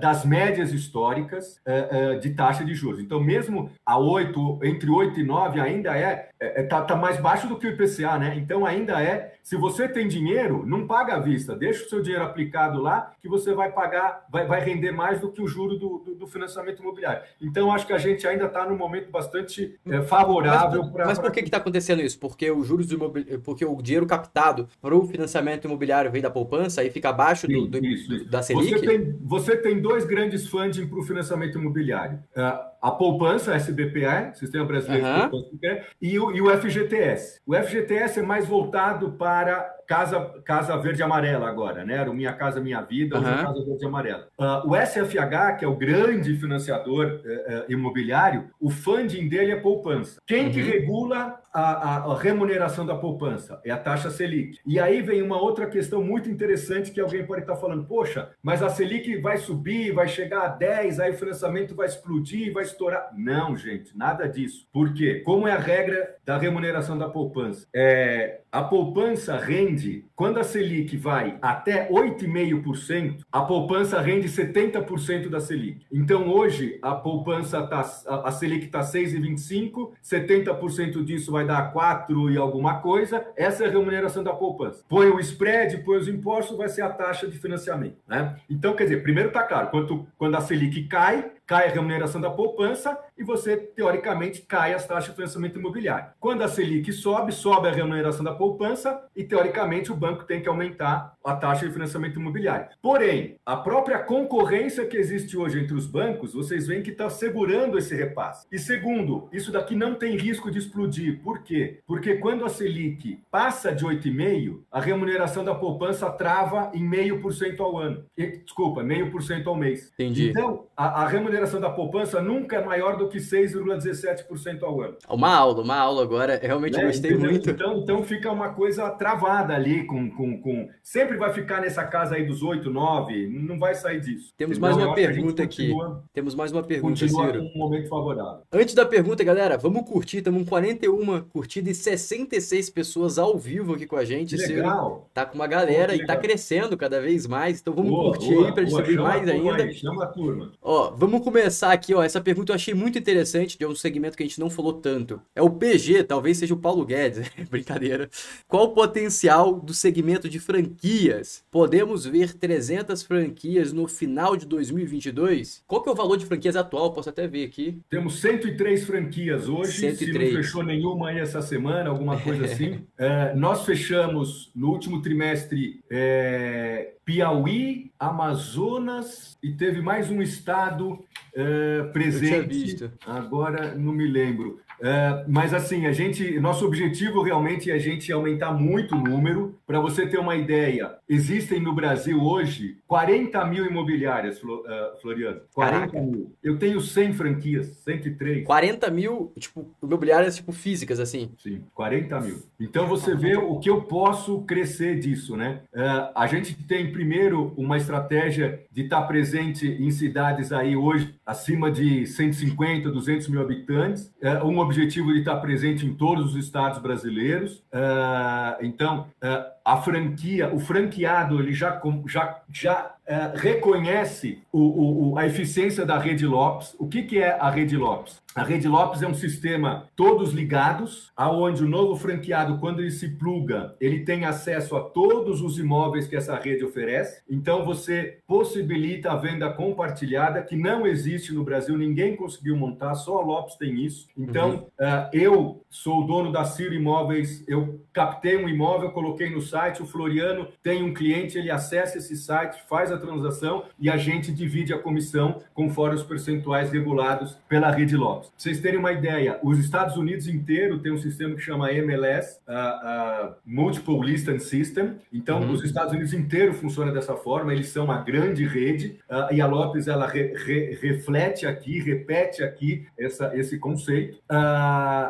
das médias históricas uh, de taxa de juros. Então, mesmo a 8, entre 8 e 9, ainda é, é, tá, mais baixo do que o IPCA, né? Então, ainda é se você tem dinheiro, não paga à vista, deixa o seu dinheiro aplicado lá, que você vai pagar, vai, vai render mais do que o juro do, do, do financiamento imobiliário. Então, acho que a gente ainda está num momento bastante é, favorável para. Mas por que está acontecendo isso? Porque o juros do imobili... porque o dinheiro captado para o financiamento imobiliário vem da poupança e fica abaixo do, do, isso, isso. da Selic? Você tem, dois grandes funding para o financiamento imobiliário. Uh, a poupança, SBPE, Sistema Brasileiro uhum. de Poupança, e o, e o FGTS. O FGTS é mais voltado para Casa, Casa Verde Amarela agora, né? Era o Minha Casa Minha Vida, hoje uhum. é Casa Verde Amarela. Uh, o SFH, que é o grande financiador uh, uh, imobiliário, o funding dele é poupança. Quem uhum. que regula a, a, remuneração da poupança? É a taxa Selic. E aí vem uma outra questão muito interessante que alguém pode estar falando, poxa, mas a Selic vai subir, vai chegar a 10, aí o financiamento vai explodir, vai estourar. Não, gente, nada disso. Por quê? Como é a regra da remuneração da poupança? É, a poupança rende, quando a Selic vai até 8,5%, a poupança rende 70% da Selic. Então, hoje, a poupança tá, a Selic está 6,25%, 70% disso vai dar 4 e alguma coisa, essa é a remuneração da poupança. Põe o spread, põe os impostos, vai ser a taxa de financiamento. Né? Então, quer dizer, primeiro está claro, quando, quando a Selic cai, cai a remuneração da poupança e você, teoricamente, cai as taxas de financiamento imobiliário. Quando a Selic sobe, sobe a remuneração da poupança e, teoricamente, o banco tem que aumentar a taxa de financiamento imobiliário. Porém, a própria concorrência que existe hoje entre os bancos, vocês veem que está segurando esse repasse. E segundo, isso daqui não tem risco de explodir. Por quê? Porque quando a Selic passa de 8,5%, a remuneração da poupança trava em meio por cento ao ano. Desculpa, meio por cento ao mês. Entendi. Então, a, a remuneração remuneração da poupança nunca é maior do que 6,17% ao ano. Uma aula, uma aula agora. Realmente né? gostei Entendeu? muito. Então, então fica uma coisa travada ali com, com, com. Sempre vai ficar nessa casa aí dos 8, 9, não vai sair disso. Temos mais uma pergunta aqui. Continua, Temos mais uma pergunta, Ciro. um momento favorável. Antes da pergunta, galera, vamos curtir. Estamos com 41 curtidas e 66 pessoas ao vivo aqui com a gente. Legal. Ciro tá com uma galera Pô, e tá crescendo cada vez mais. Então vamos boa, curtir boa, aí para distribuir mais ainda. Aí, chama a turma. Ó, vamos começar aqui, ó. Essa pergunta eu achei muito interessante, de um segmento que a gente não falou tanto. É o PG, talvez seja o Paulo Guedes. Brincadeira. Qual o potencial do segmento de franquias? Podemos ver 300 franquias no final de 2022? Qual que é o valor de franquias atual? Posso até ver aqui. Temos 103 franquias hoje. 103. Se não fechou nenhuma aí essa semana, alguma coisa assim. é, nós fechamos no último trimestre é, Piauí, Amazonas e teve mais um estado é, presente. Agora não me lembro. É, mas assim, a gente, nosso objetivo realmente é a gente aumentar muito o número. Para você ter uma ideia, existem no Brasil hoje 40 mil imobiliárias, é, Floriano. 40 Caraca. mil. Eu tenho 100 franquias, 103. 40 mil, tipo, imobiliárias tipo físicas, assim? Sim, 40 mil. Então você vê o que eu posso crescer disso, né? Uh, a gente tem primeiro uma estratégia de estar presente em cidades aí hoje acima de 150, 200 mil habitantes. Uh, um objetivo de estar presente em todos os estados brasileiros. Uh, então, uh, a franquia, o franqueado, ele já, já, já é, reconhece o, o, a eficiência da rede Lopes. O que, que é a rede Lopes? A rede Lopes é um sistema todos ligados, aonde o novo franqueado, quando ele se pluga, ele tem acesso a todos os imóveis que essa rede oferece. Então você possibilita a venda compartilhada, que não existe no Brasil, ninguém conseguiu montar, só a Lopes tem isso. Então uhum. uh, eu sou o dono da Ciro Imóveis, eu captei um imóvel, coloquei no site, o Floriano tem um cliente, ele acessa esse site, faz a transação e a gente divide a comissão conforme os percentuais regulados pela rede Lopes. Pra vocês terem uma ideia, os Estados Unidos inteiro tem um sistema que chama MLS, uh, uh, Multiple Listing System. Então, uhum. os Estados Unidos inteiro funciona dessa forma. Eles são uma grande rede uh, e a Lopes ela re, re, reflete aqui, repete aqui essa, esse conceito.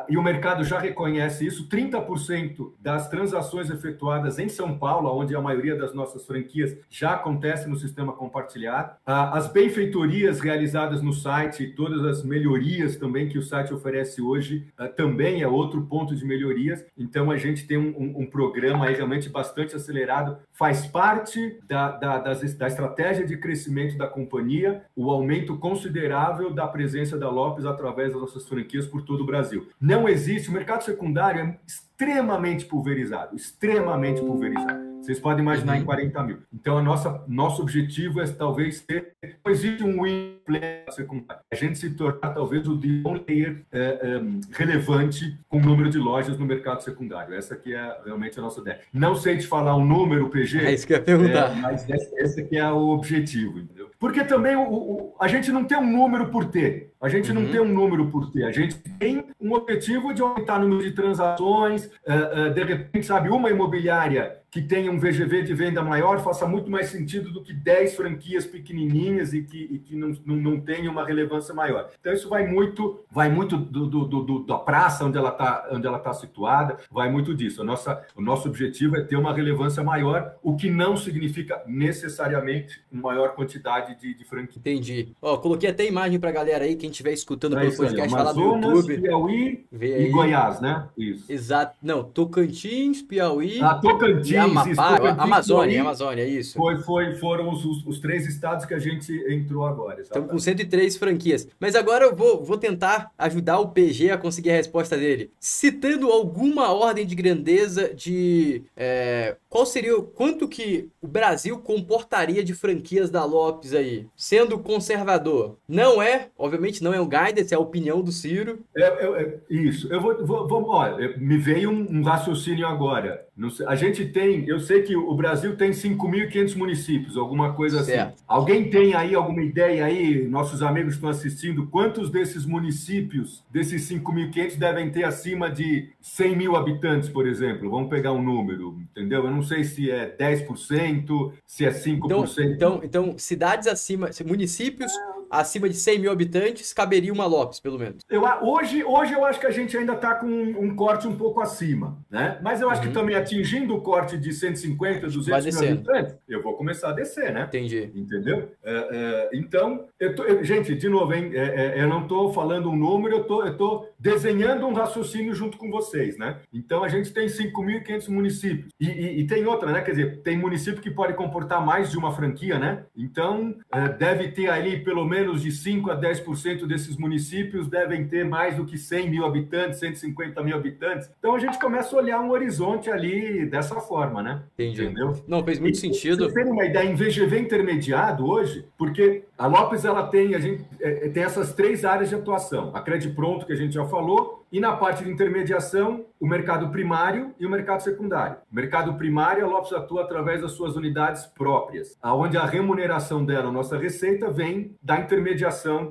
E o mercado já reconhece isso. 30% das transações efetuadas em São Paulo, onde a maioria das nossas franquias já acontece no sistema compartilhado. as benfeitorias realizadas no site, todas as melhorias também que o site oferece hoje uh, também é outro ponto de melhorias. Então, a gente tem um, um, um programa realmente bastante acelerado, faz parte da, da, das, da estratégia de crescimento da companhia, o aumento considerável da presença da Lopes através das nossas franquias por todo o Brasil. Não existe, o mercado secundário é extremamente pulverizado, extremamente pulverizado. Vocês podem imaginar uhum. em 40 mil. Então, a nossa, nosso objetivo é talvez ter. Não existe um win player secundário. A gente se tornar talvez o de player é, é, relevante com o número de lojas no mercado secundário. Essa aqui é realmente a nossa ideia. Não sei te falar um número, PG. É isso que eu ia perguntar. É, mas esse, esse aqui é o objetivo, entendeu? Porque também o, o, a gente não tem um número por ter. A gente uhum. não tem um número por ter. A gente tem um objetivo de aumentar o número de transações. Uh, uh, de repente, sabe, uma imobiliária que tenha um VGV de venda maior faça muito mais sentido do que 10 franquias pequenininhas e que, e que não, não, não tenham uma relevância maior. Então, isso vai muito vai muito do, do, do da praça onde ela está tá situada, vai muito disso. A nossa, o nosso objetivo é ter uma relevância maior, o que não significa necessariamente uma maior quantidade de, de franquias. Entendi. Ó, coloquei até imagem para a galera aí, quem estiver escutando é pelo podcast, aí, lá no YouTube. Piauí e Goiás, né? Isso. Exato. Não, Tocantins, Piauí. Ah, Tocantins Amapá, Amazônia, Amazônia, é isso. Foi, foi, foram os, os, três estados que a gente entrou agora. Estamos com 103 franquias. Mas agora eu vou, vou tentar ajudar o PG a conseguir a resposta dele. Citando alguma ordem de grandeza de é, qual seria, quanto que o Brasil comportaria de franquias da Lopes aí, sendo conservador? Não é, obviamente não é o guidance, é a opinião do Ciro. É, é, é isso, eu vou, vou, vou olha, me veio um, um raciocínio agora. A gente tem, eu sei que o Brasil tem 5.500 municípios, alguma coisa assim. certo. assim. Alguém tem aí alguma ideia aí, nossos amigos estão assistindo, quantos desses municípios, desses 5.500 devem ter acima de 100 mil habitantes, por exemplo? Vamos pegar um número, entendeu? Eu não sei se é 10%, se é 5%. Então, então, então cidades acima, municípios acima de 100 mil habitantes, caberia uma Lopes, pelo menos. Eu, hoje, hoje eu acho que a gente ainda está com um, corte um pouco acima, né? Mas eu acho uhum. que também atingindo o corte de 150, 200 mil habitantes, eu vou começar a descer, né? Entendi. Entendeu? É, é, então, eu tô, eu, gente, de novo, hein? É, é eu não estou falando um número, eu tô, estou desenhando um raciocínio junto com vocês, né? Então, a gente tem 5.500 municípios. E, e, e, tem outra, né? Quer dizer, tem município que pode comportar mais de uma franquia, né? Então, é, deve ter ali pelo menos menos de 5 a 10% desses municípios devem ter mais do que 100 mil habitantes, 150 mil habitantes. Então a gente começa a olhar um horizonte ali dessa forma, né? Entendi. Entendeu? Não, fez muito e, sentido. Você tem uma ideia em VGV intermediado hoje, porque a Lopes ela tem, a gente é, tem essas três áreas de atuação. A Crédito Pronto, que a gente já falou, e na parte de intermediação, o mercado primário e o mercado secundário. O mercado primário, a Lopes atua através das suas unidades próprias, aonde a remuneração dela, a nossa receita, vem da intermediação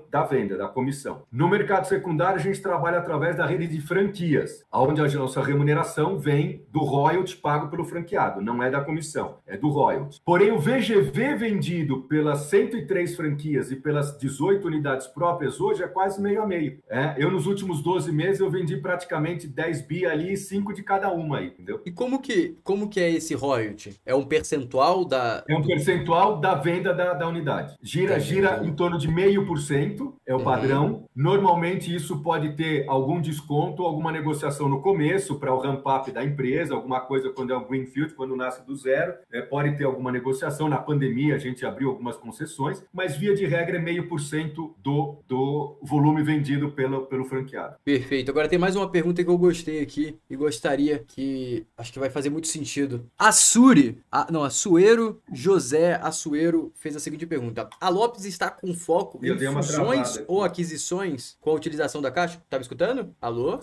da venda, da comissão. No mercado secundário, a gente trabalha através da rede de franquias, aonde a nossa remuneração vem do royalty pago pelo franqueado, não é da comissão, é do royalty. Porém, o VGV vendido pelas 103 franquias e pelas 18 unidades próprias hoje é quase meio a meio. É, eu, nos últimos 12 meses, eu vendi praticamente 10 bi ali e 5 de cada uma aí, entendeu? E como que, como que é esse royalty? É um percentual da... É um percentual da venda da, da unidade. Gira, gira em torno de de meio por cento, é o uhum. padrão. Normalmente isso pode ter algum desconto, alguma negociação no começo para o ramp-up da empresa, alguma coisa quando é um greenfield, quando nasce do zero, é, pode ter alguma negociação. Na pandemia a gente abriu algumas concessões, mas via de regra é meio por cento do, do volume vendido pelo, pelo franqueado. Perfeito. Agora tem mais uma pergunta que eu gostei aqui e gostaria que acho que vai fazer muito sentido. A Suri, a, não, a Suero José Assuero fez a seguinte pergunta: A Lopes está com foco eu em fusões ou aquisições com a utilização da caixa? Tá me escutando? Alô?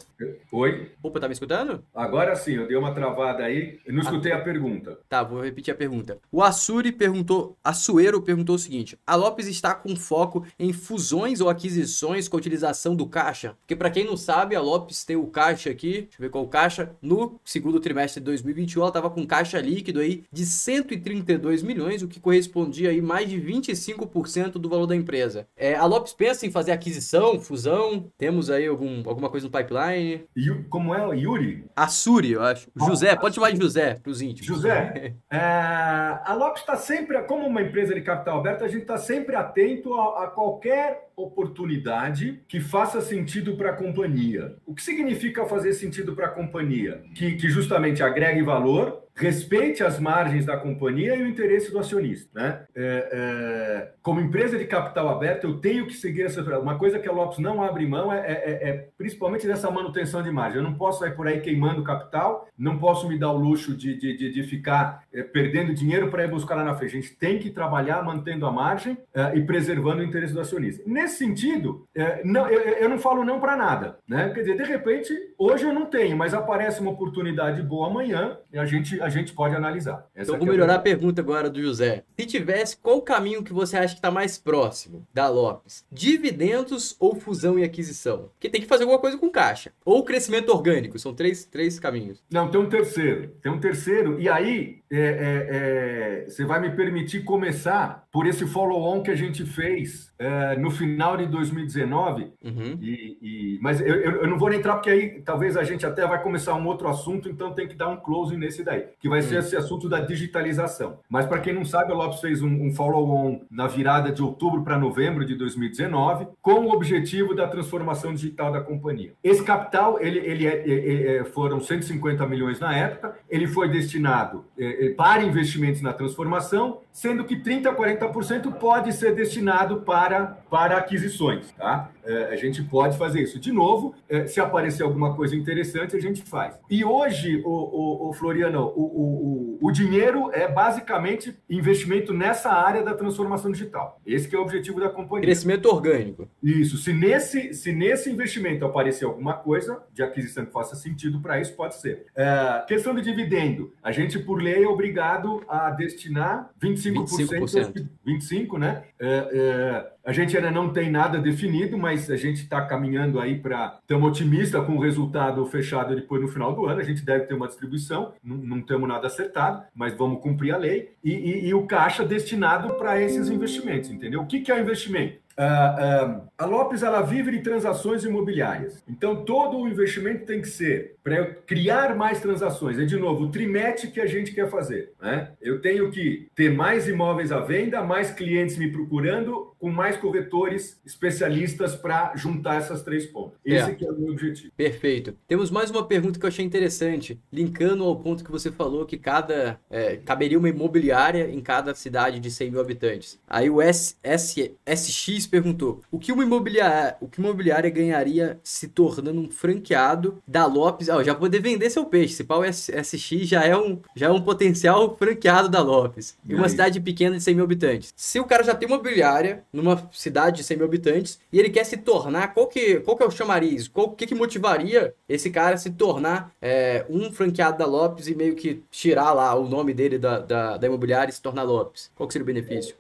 Oi? Opa, tá me escutando? Agora sim, eu dei uma travada aí. Eu não escutei a, a pergunta. Tá, vou repetir a pergunta. O Assuri perguntou, Assuero perguntou o seguinte: A Lopes está com foco em fusões ou aquisições com a utilização do caixa? Porque para quem não sabe, a Lopes tem o caixa aqui, deixa eu ver qual o caixa, no segundo trimestre de 2021 ela estava com caixa líquido aí de 132 milhões, o que correspondia aí mais de 25% do valor da empresa. É, a Lopes pensa em fazer aquisição, fusão? Temos aí algum, alguma coisa no pipeline? Como é? Yuri? Assuri, eu acho. Ah, José, pode chamar de José para os íntimos. José, é, a Lopes está sempre, como uma empresa de capital aberto, a gente está sempre atento a, a qualquer oportunidade que faça sentido para a companhia. O que significa fazer sentido para a companhia? Que, que justamente agregue valor, respeite as margens da companhia e o interesse do acionista. Né? É, é, como empresa de capital aberto, eu tenho que seguir essa. Uma coisa que a Lopes não abre mão é, é, é, é principalmente dessa manutenção de margem. Eu não posso sair por aí queimando capital, não posso me dar o luxo de, de, de, de ficar é, perdendo dinheiro para ir buscar lá na frente. A gente tem que trabalhar mantendo a margem e preservando o interesse do acionista. Nesse sentido, não, eu, eu não falo não para nada. Né? Quer dizer, de repente, hoje eu não tenho, mas aparece uma oportunidade boa amanhã e a gente, a gente pode analisar. Essa então, vou melhorar a pergunta agora do José. Se tivesse, qual o caminho que você acha que está mais próximo da Lopes? Dividendos ou fusão e aquisição? Porque tem que fazer alguma coisa com caixa. Ou crescimento orgânico. São três, três caminhos. Não, tem um terceiro. Tem um terceiro. E aí, é, é, é, você vai me permitir começar por esse follow-on que a gente fez é, no final de 2019. Uhum. E, e, mas eu, eu, não vou entrar porque aí talvez a gente até vai começar um outro assunto, então tem que dar um close nesse daí, que vai ser uhum. esse assunto da digitalização. Mas para quem não sabe, o Lopes fez um, um follow-on na virada de outubro para novembro de 2019, com o objetivo da transformação digital da companhia. Esse capital, ele, ele, é, ele é, foram 150 milhões na época, ele foi destinado é, é, para investimentos na transformação, sendo que 30 a 40% pode ser destinado para, para aquisições. Tá? É, a gente pode fazer isso. De novo, é, se aparecer alguma coisa interessante, a gente faz. E hoje, o, o, o Floriano, o, o, o dinheiro é basicamente investimento nessa área da transformação digital. Esse é o objetivo da companhia. Crescimento orgânico. Isso. Se nesse, se nesse investimento aparecer alguma coisa de aquisição que faça sentido para isso, pode ser. É, questão de dividendo. A gente, por lei, é obrigado a destinar 25%. 25%. 25 né? É, é, a gente ainda não tem nada definido, mas a gente está caminhando aí para. Estamos otimistas com o resultado fechado depois no final do ano. A gente deve ter uma distribuição, não, temos nada acertado, mas vamos cumprir a lei. E, e, e o caixa destinado para esses investimentos, entendeu? O que, que é investimento? Uh, uh, a Lopes ela vive de transações imobiliárias. Então todo o investimento tem que ser para criar mais transações. É de novo o trimete que a gente quer fazer. Né? Eu tenho que ter mais imóveis à venda, mais clientes me procurando, com mais corretores especialistas para juntar essas três pontas. Esse é. é o meu objetivo. Perfeito. Temos mais uma pergunta que eu achei interessante, linkando ao ponto que você falou que cada é, caberia uma imobiliária em cada cidade de 100 mil habitantes. Aí o S, S, SX perguntou: o que uma imobiliária, o que uma imobiliária ganharia se tornando um franqueado da Lopes? Ah, já poder vender seu peixe. Se pau SX já é um já é um potencial franqueado da Lopes. Em uma cidade pequena de 100 mil habitantes. Se o cara já tem uma imobiliária numa cidade de 100 mil habitantes e ele quer se tornar, qual que, qual que é o chamariz? O que, que motivaria esse cara a se tornar é, um franqueado da Lopes e meio que tirar lá o nome dele da, da, da imobiliária e se tornar Lopes? Qual que seria o benefício?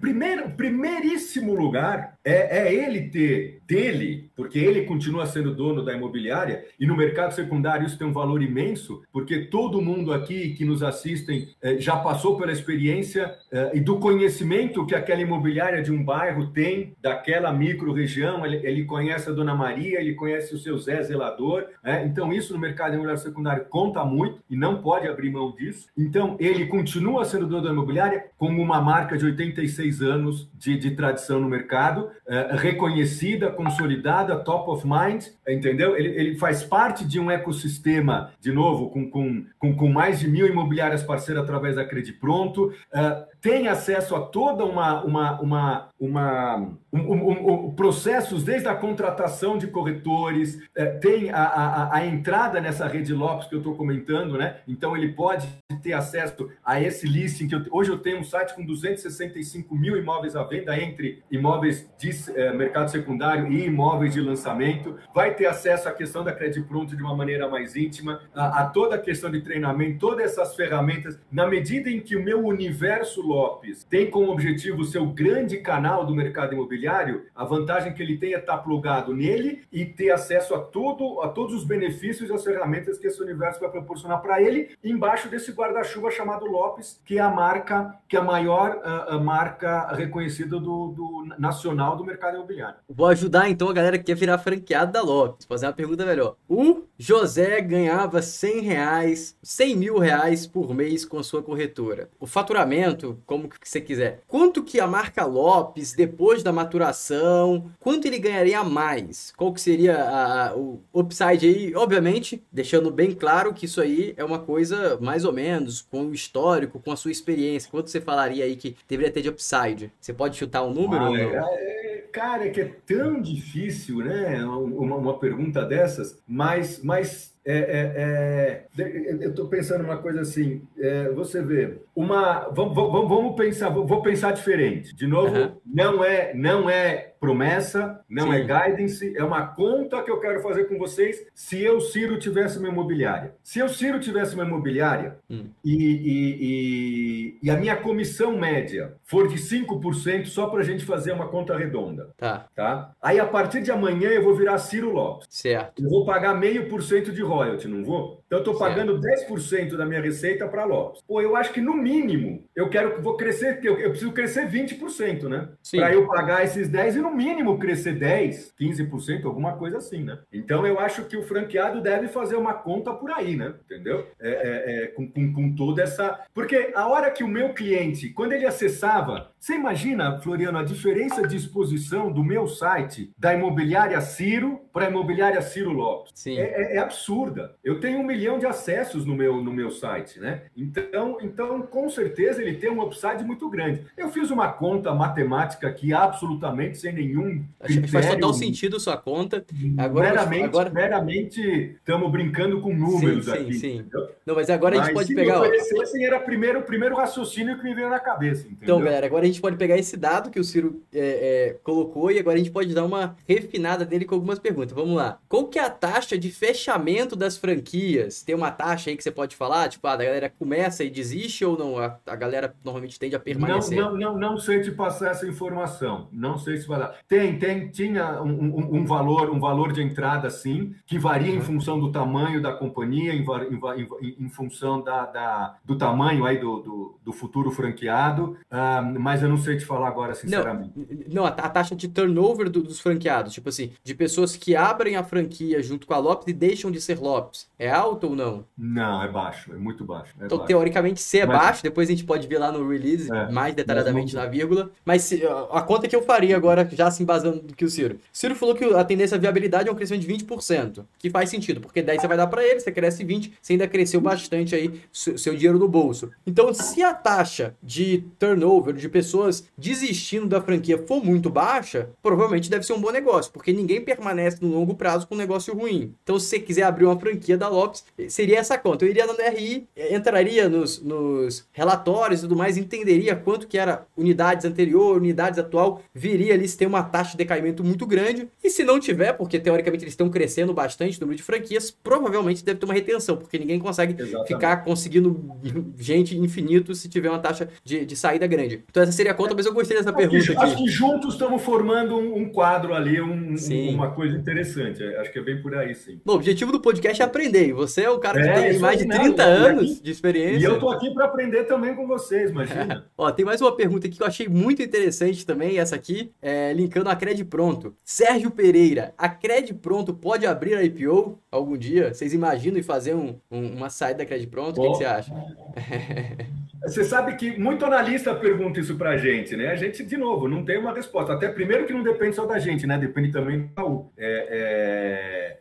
Primeiro, primeiríssimo lugar é, é ele ter dele, porque ele continua sendo dono da imobiliária e no mercado secundário isso tem um valor imenso, porque todo mundo aqui que nos assistem é, já passou pela experiência é, e do conhecimento que aquela imobiliária de um bairro tem daquela micro-região, ele, ele, conhece a Dona Maria, ele conhece o seu Zé Zelador, né? então isso no mercado imobiliário secundário conta muito e não pode abrir mão disso. Então ele continua sendo dono da imobiliária com uma marca de 86 anos de, de tradição no mercado, é, reconhecida, consolidada, top of mind, entendeu? Ele, ele faz parte de um ecossistema, de novo, com, com, com, com mais de mil imobiliárias parceiras através da Credi Pronto, uh, tem acesso a toda uma, uma, uma, uma um, um, um, processos desde a contratação de corretores, é, tem a, a, a, entrada nessa rede Lopes que eu estou comentando, né? Então ele pode ter acesso a esse listing que eu, hoje eu tenho um site com 265 mil imóveis à venda entre imóveis de é, mercado secundário e imóveis de lançamento, vai ter acesso à questão da Credit Pronto de uma maneira mais íntima, a, a toda a questão de treinamento, todas essas ferramentas, na medida em que o meu universo Lopes tem como objetivo ser o grande canal do mercado imobiliário, a vantagem que ele tem é estar plugado nele e ter acesso a, tudo, a todos os benefícios e as ferramentas que esse universo vai proporcionar para ele, embaixo desse guarda-chuva chamado Lopes, que é a marca, que é a maior a, a marca reconhecida do, do, nacional do mercado imobiliário. Vou ajudar então a galera que quer virar franqueado da Lopes. Fazer uma pergunta melhor. O José ganhava 100 reais, 100 mil reais por mês com sua corretora. O faturamento, como que você quiser. Quanto que a marca Lopes, depois da maturação, quanto ele ganharia mais? Qual que seria a, o upside aí? Obviamente, deixando bem claro que isso aí é uma coisa mais ou menos, com o histórico, com a sua experiência. Quanto você falaria aí que deveria ter de upside? Você pode chutar um número ah, ou não? É, cara, é que é tão difícil, né? Uma, uma pergunta dessas, mas, mas é, é, é, eu estou pensando uma coisa assim, é, você vê, uma, vamos, vamos, vamos pensar, vou pensar diferente. De novo, uhum. não é, não é promessa, não é Sim. é guidance, é uma conta que eu quero fazer com vocês se eu, Ciro, tivesse uma imobiliária. Se eu, Ciro, tivesse uma imobiliária hum. e, e, e, e, a minha comissão média for de 5% só para a gente fazer uma conta redonda. Tá. tá. Aí, a partir de amanhã, eu vou virar Ciro Lopes. Certo. Eu vou pagar meio por cento de royalty, não vou? Então, eu estou pagando 10% da minha receita para Lopes. Pô, eu acho que no mínimo eu quero vou crescer, eu, eu preciso crescer 20%, né? Para eu pagar esses 10 e no mínimo crescer 10, 15%, alguma coisa assim, né? Então eu acho que o franqueado deve fazer uma conta por aí, né? Entendeu? É, é, é, com, com, com toda essa. Porque a hora que o meu cliente, quando ele acessava, você imagina, Floriano, a diferença de exposição do meu site da imobiliária Ciro para a imobiliária Ciro Lopes? Sim. É, é, é, absurda. Eu tenho um milhão de acessos no meu, no meu site, né? Então, então, com certeza, ele tem um upside muito grande. Eu fiz uma conta matemática aqui absolutamente sem nenhum critério. Faz total sentido sua conta. Agora, meramente, agora... meramente estamos brincando com números sim, aqui. Sim, sim. Não, mas agora mas a gente pode se pegar. Se era primeiro, o primeiro raciocínio que me veio na cabeça. Entendeu? Então, galera, agora a gente pode pegar esse dado que o Ciro é, é, colocou e agora a gente pode dar uma refinada dele com algumas perguntas. Vamos lá. Qual que é a taxa de fechamento das franquias? Tem uma taxa aí que você pode falar? Tipo, ah, a galera começa e desiste ou não? A, a galera normalmente tende a permanecer? Não, não, não, não sei te passar essa informação. Não sei se vai. Tem, tem, tinha um, um, um valor, um valor de entrada, sim, que varia em função do tamanho da companhia, em, em, em, em função da, da, do tamanho aí do, do, do futuro franqueado, uh, mas eu não sei te falar agora, sinceramente. Não, não a, a taxa de turnover do, dos franqueados, tipo assim, de pessoas que abrem a franquia junto com a Lopes e deixam de ser Lopes, é alto ou não? Não, é baixo, é muito baixo. É então, baixo. teoricamente, se é mas... baixo, depois a gente pode ver lá no release é, mais detalhadamente na vírgula, mas se, a conta que eu faria agora, já se embasando do que o Ciro. Ciro falou que a tendência à viabilidade é um crescimento de 20%, que faz sentido, porque 10 você vai dar para ele, você cresce 20, você ainda cresceu bastante aí seu dinheiro no bolso. Então, se a taxa de turnover de pessoas desistindo da franquia for muito baixa, provavelmente deve ser um bom negócio, porque ninguém permanece no longo prazo com um negócio ruim. Então, se você quiser abrir uma franquia da Lopes, seria essa conta. Eu iria no DRI, entraria nos, nos relatórios e tudo mais, entenderia quanto que era unidades anterior, unidades atual, viria ali se tem uma taxa de decaimento muito grande. E se não tiver, porque teoricamente eles estão crescendo bastante o número de franquias, provavelmente deve ter uma retenção, porque ninguém consegue Exatamente. ficar conseguindo gente infinito se tiver uma taxa de, de saída grande. Então essa seria a conta, mas eu gostei dessa pergunta aqui. Acho que juntos estamos formando um, um quadro ali, um, uma coisa interessante. Acho que é bem por aí, sim. Bom, o objetivo do podcast é aprender, e você Você é um cara que é, tem mais de 30 anos aqui, de experiência. E eu tô aqui para aprender também com vocês, imagina. Ó, tem mais uma pergunta aqui que eu achei muito interessante também, essa aqui, é, linkando a Cred Pronto. Sérgio Pereira, a Cred Pronto pode abrir a IPO algum dia? Vocês imaginam e fazer um, um, uma saída da Cred Pronto? O que, que você acha? Você sabe que muito analista pergunta isso para a gente, né? A gente, de novo, não tem uma resposta. Até primeiro que não depende só da gente, né? Depende também do Itaú. É, é...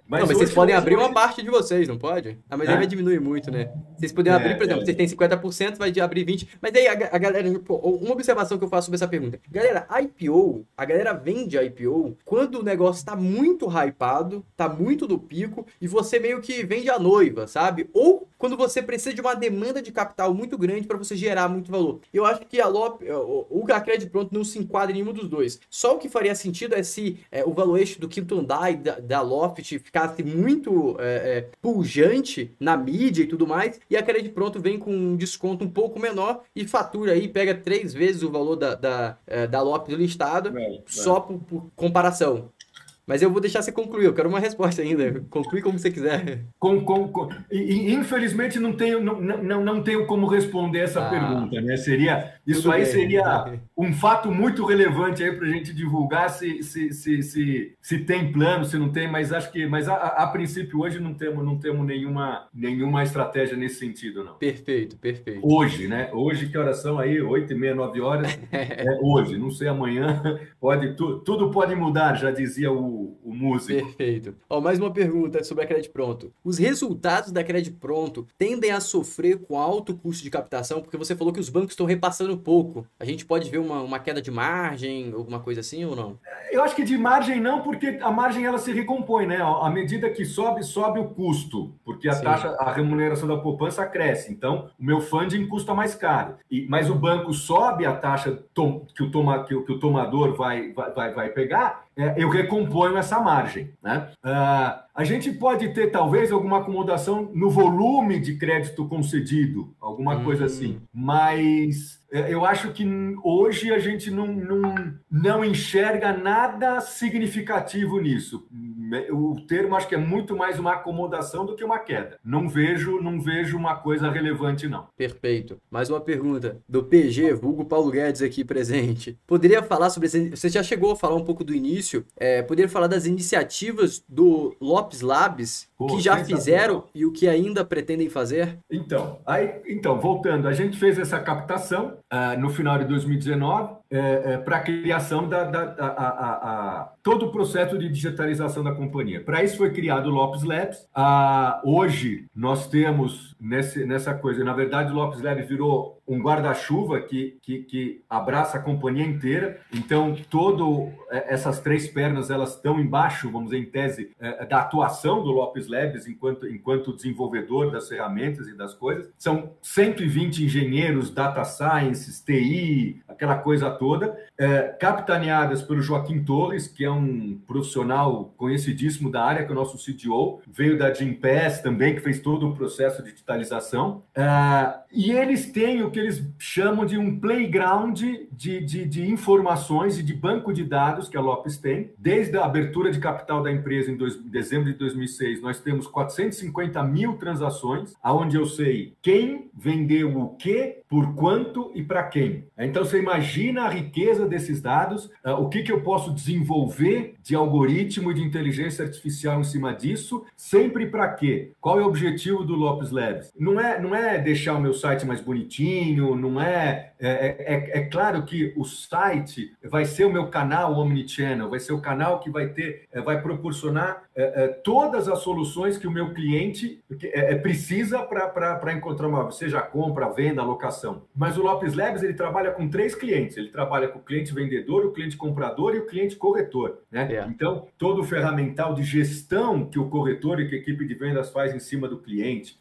Mas, não, mas vocês podem abrir uma parte de vocês, não pode? Ah, mas é? aí vai diminuir muito, né? Vocês podem abrir, por exemplo, é. vocês têm 50%, vai abrir 20%. Mas aí a, a galera, uma observação que eu faço sobre essa pergunta. Galera, IPO, a galera vende IPO quando o negócio está muito hypado, tá muito do pico, e você meio que vende a noiva, sabe? Ou quando você precisa de uma demanda de capital muito grande para você gerar muito valor. Eu acho que a LOP, o Cacred Pronto não se enquadra em nenhum dos dois. Só o que faria sentido é se é, o valuation do quinto andar da, da Loft ficasse muito é, é, pujante na mídia e tudo mais, e a Cred Pronto vem com um desconto um pouco menor e fatura aí, pega três vezes o valor da, da, é, da Loft listado, é, só por, por comparação. Mas eu vou deixar você concluir, eu quero uma resposta ainda. Conclui como você quiser. Com, com, com... Infelizmente não tenho, não, não, não tenho como responder essa ah, pergunta, né? Seria, isso aí bem. seria um fato muito relevante aí para a gente divulgar se, se, se, se, se tem plano, se não tem, mas acho que, mas a, a, princípio hoje não temos, não temos nenhuma, nenhuma estratégia nesse sentido, não. Perfeito, perfeito. Hoje, né? Hoje que horas são aí? Oito e meia, nove horas. é hoje, não sei amanhã. Pode, tu, tudo pode mudar, já dizia o o, músico. Perfeito. Ó, mais uma pergunta sobre a Credit Pronto. Os resultados da Credit Pronto tendem a sofrer com alto custo de captação, porque você falou que os bancos estão repassando pouco. A gente pode ver uma, uma queda de margem, alguma coisa assim ou não? Eu acho que de margem não, porque a margem ela se recompõe, né? À medida que sobe, sobe o custo, porque a Sim. taxa, a remuneração da poupança cresce. Então, o meu funding custa mais caro. E, mas o banco sobe a taxa que o, toma, que, que o tomador vai, vai, vai pegar, eu recomponho essa margem. Né? Uh, a gente pode ter, talvez, alguma acomodação no volume de crédito concedido, alguma coisa hum. assim, mas é, eu acho que hoje a gente não, não, não enxerga nada significativo nisso. O termo acho que é muito mais uma acomodação do que uma queda. Não vejo, não vejo uma coisa relevante, não. Perfeito. Mais uma pergunta do PG, vulgo Paulo Guedes aqui presente. Poderia falar sobre. Você já chegou a falar um pouco do início. É, poderia falar das iniciativas do Lopes Labs Pô, que já fizeram e o que ainda pretendem fazer? Então, aí, então, voltando, a gente fez essa captação uh, no final de 2019 é, é, para a criação da, da a, a, a, todo o processo de digitalização da companhia. Para isso foi criado o Lopes Labs. Ah, hoje nós temos nesse, nessa coisa, na verdade o Lopes Labs virou um guarda-chuva que, que, que, abraça a companhia inteira. Então, todo é, essas três pernas elas estão embaixo, vamos dizer, em tese, é, da atuação do Lopes Labs enquanto, enquanto desenvolvedor das ferramentas e das coisas. São 120 engenheiros, data science, TI, aquela coisa toda, é, capitaneadas pelo Joaquim Torres, que é um profissional conhecidíssimo da área, que é o nosso CTO, veio da Gimpass também, que fez todo o processo de digitalização. E eles têm o que eles chamam de um playground de, de, de informações e de banco de dados que a Lopes tem. Desde a abertura de capital da empresa em, dois, em dezembro de 2006, nós temos 450 mil transações, aonde eu sei quem vendeu o que, por quanto e para quem. Então, você imagina a riqueza desses dados, uh, o que, que eu posso desenvolver de algoritmo e de inteligência artificial em cima disso, sempre para quê? Qual é o objetivo do Lopes Labs? Não é, não é deixar o meu site mais bonitinho, não é é, é, é, é, claro que o site vai ser o meu canal omnichannel, vai ser o canal que vai ter, é, vai proporcionar é, é, todas as soluções que o meu cliente precisa para encontrar uma, seja compra, venda, locação. Mas o Lopes Labs ele trabalha com três clientes. Ele trabalha com o cliente vendedor, o cliente comprador e o cliente corretor. Né? Yeah. Então, todo o ferramental de gestão que o corretor e que a equipe de vendas faz em cima do cliente,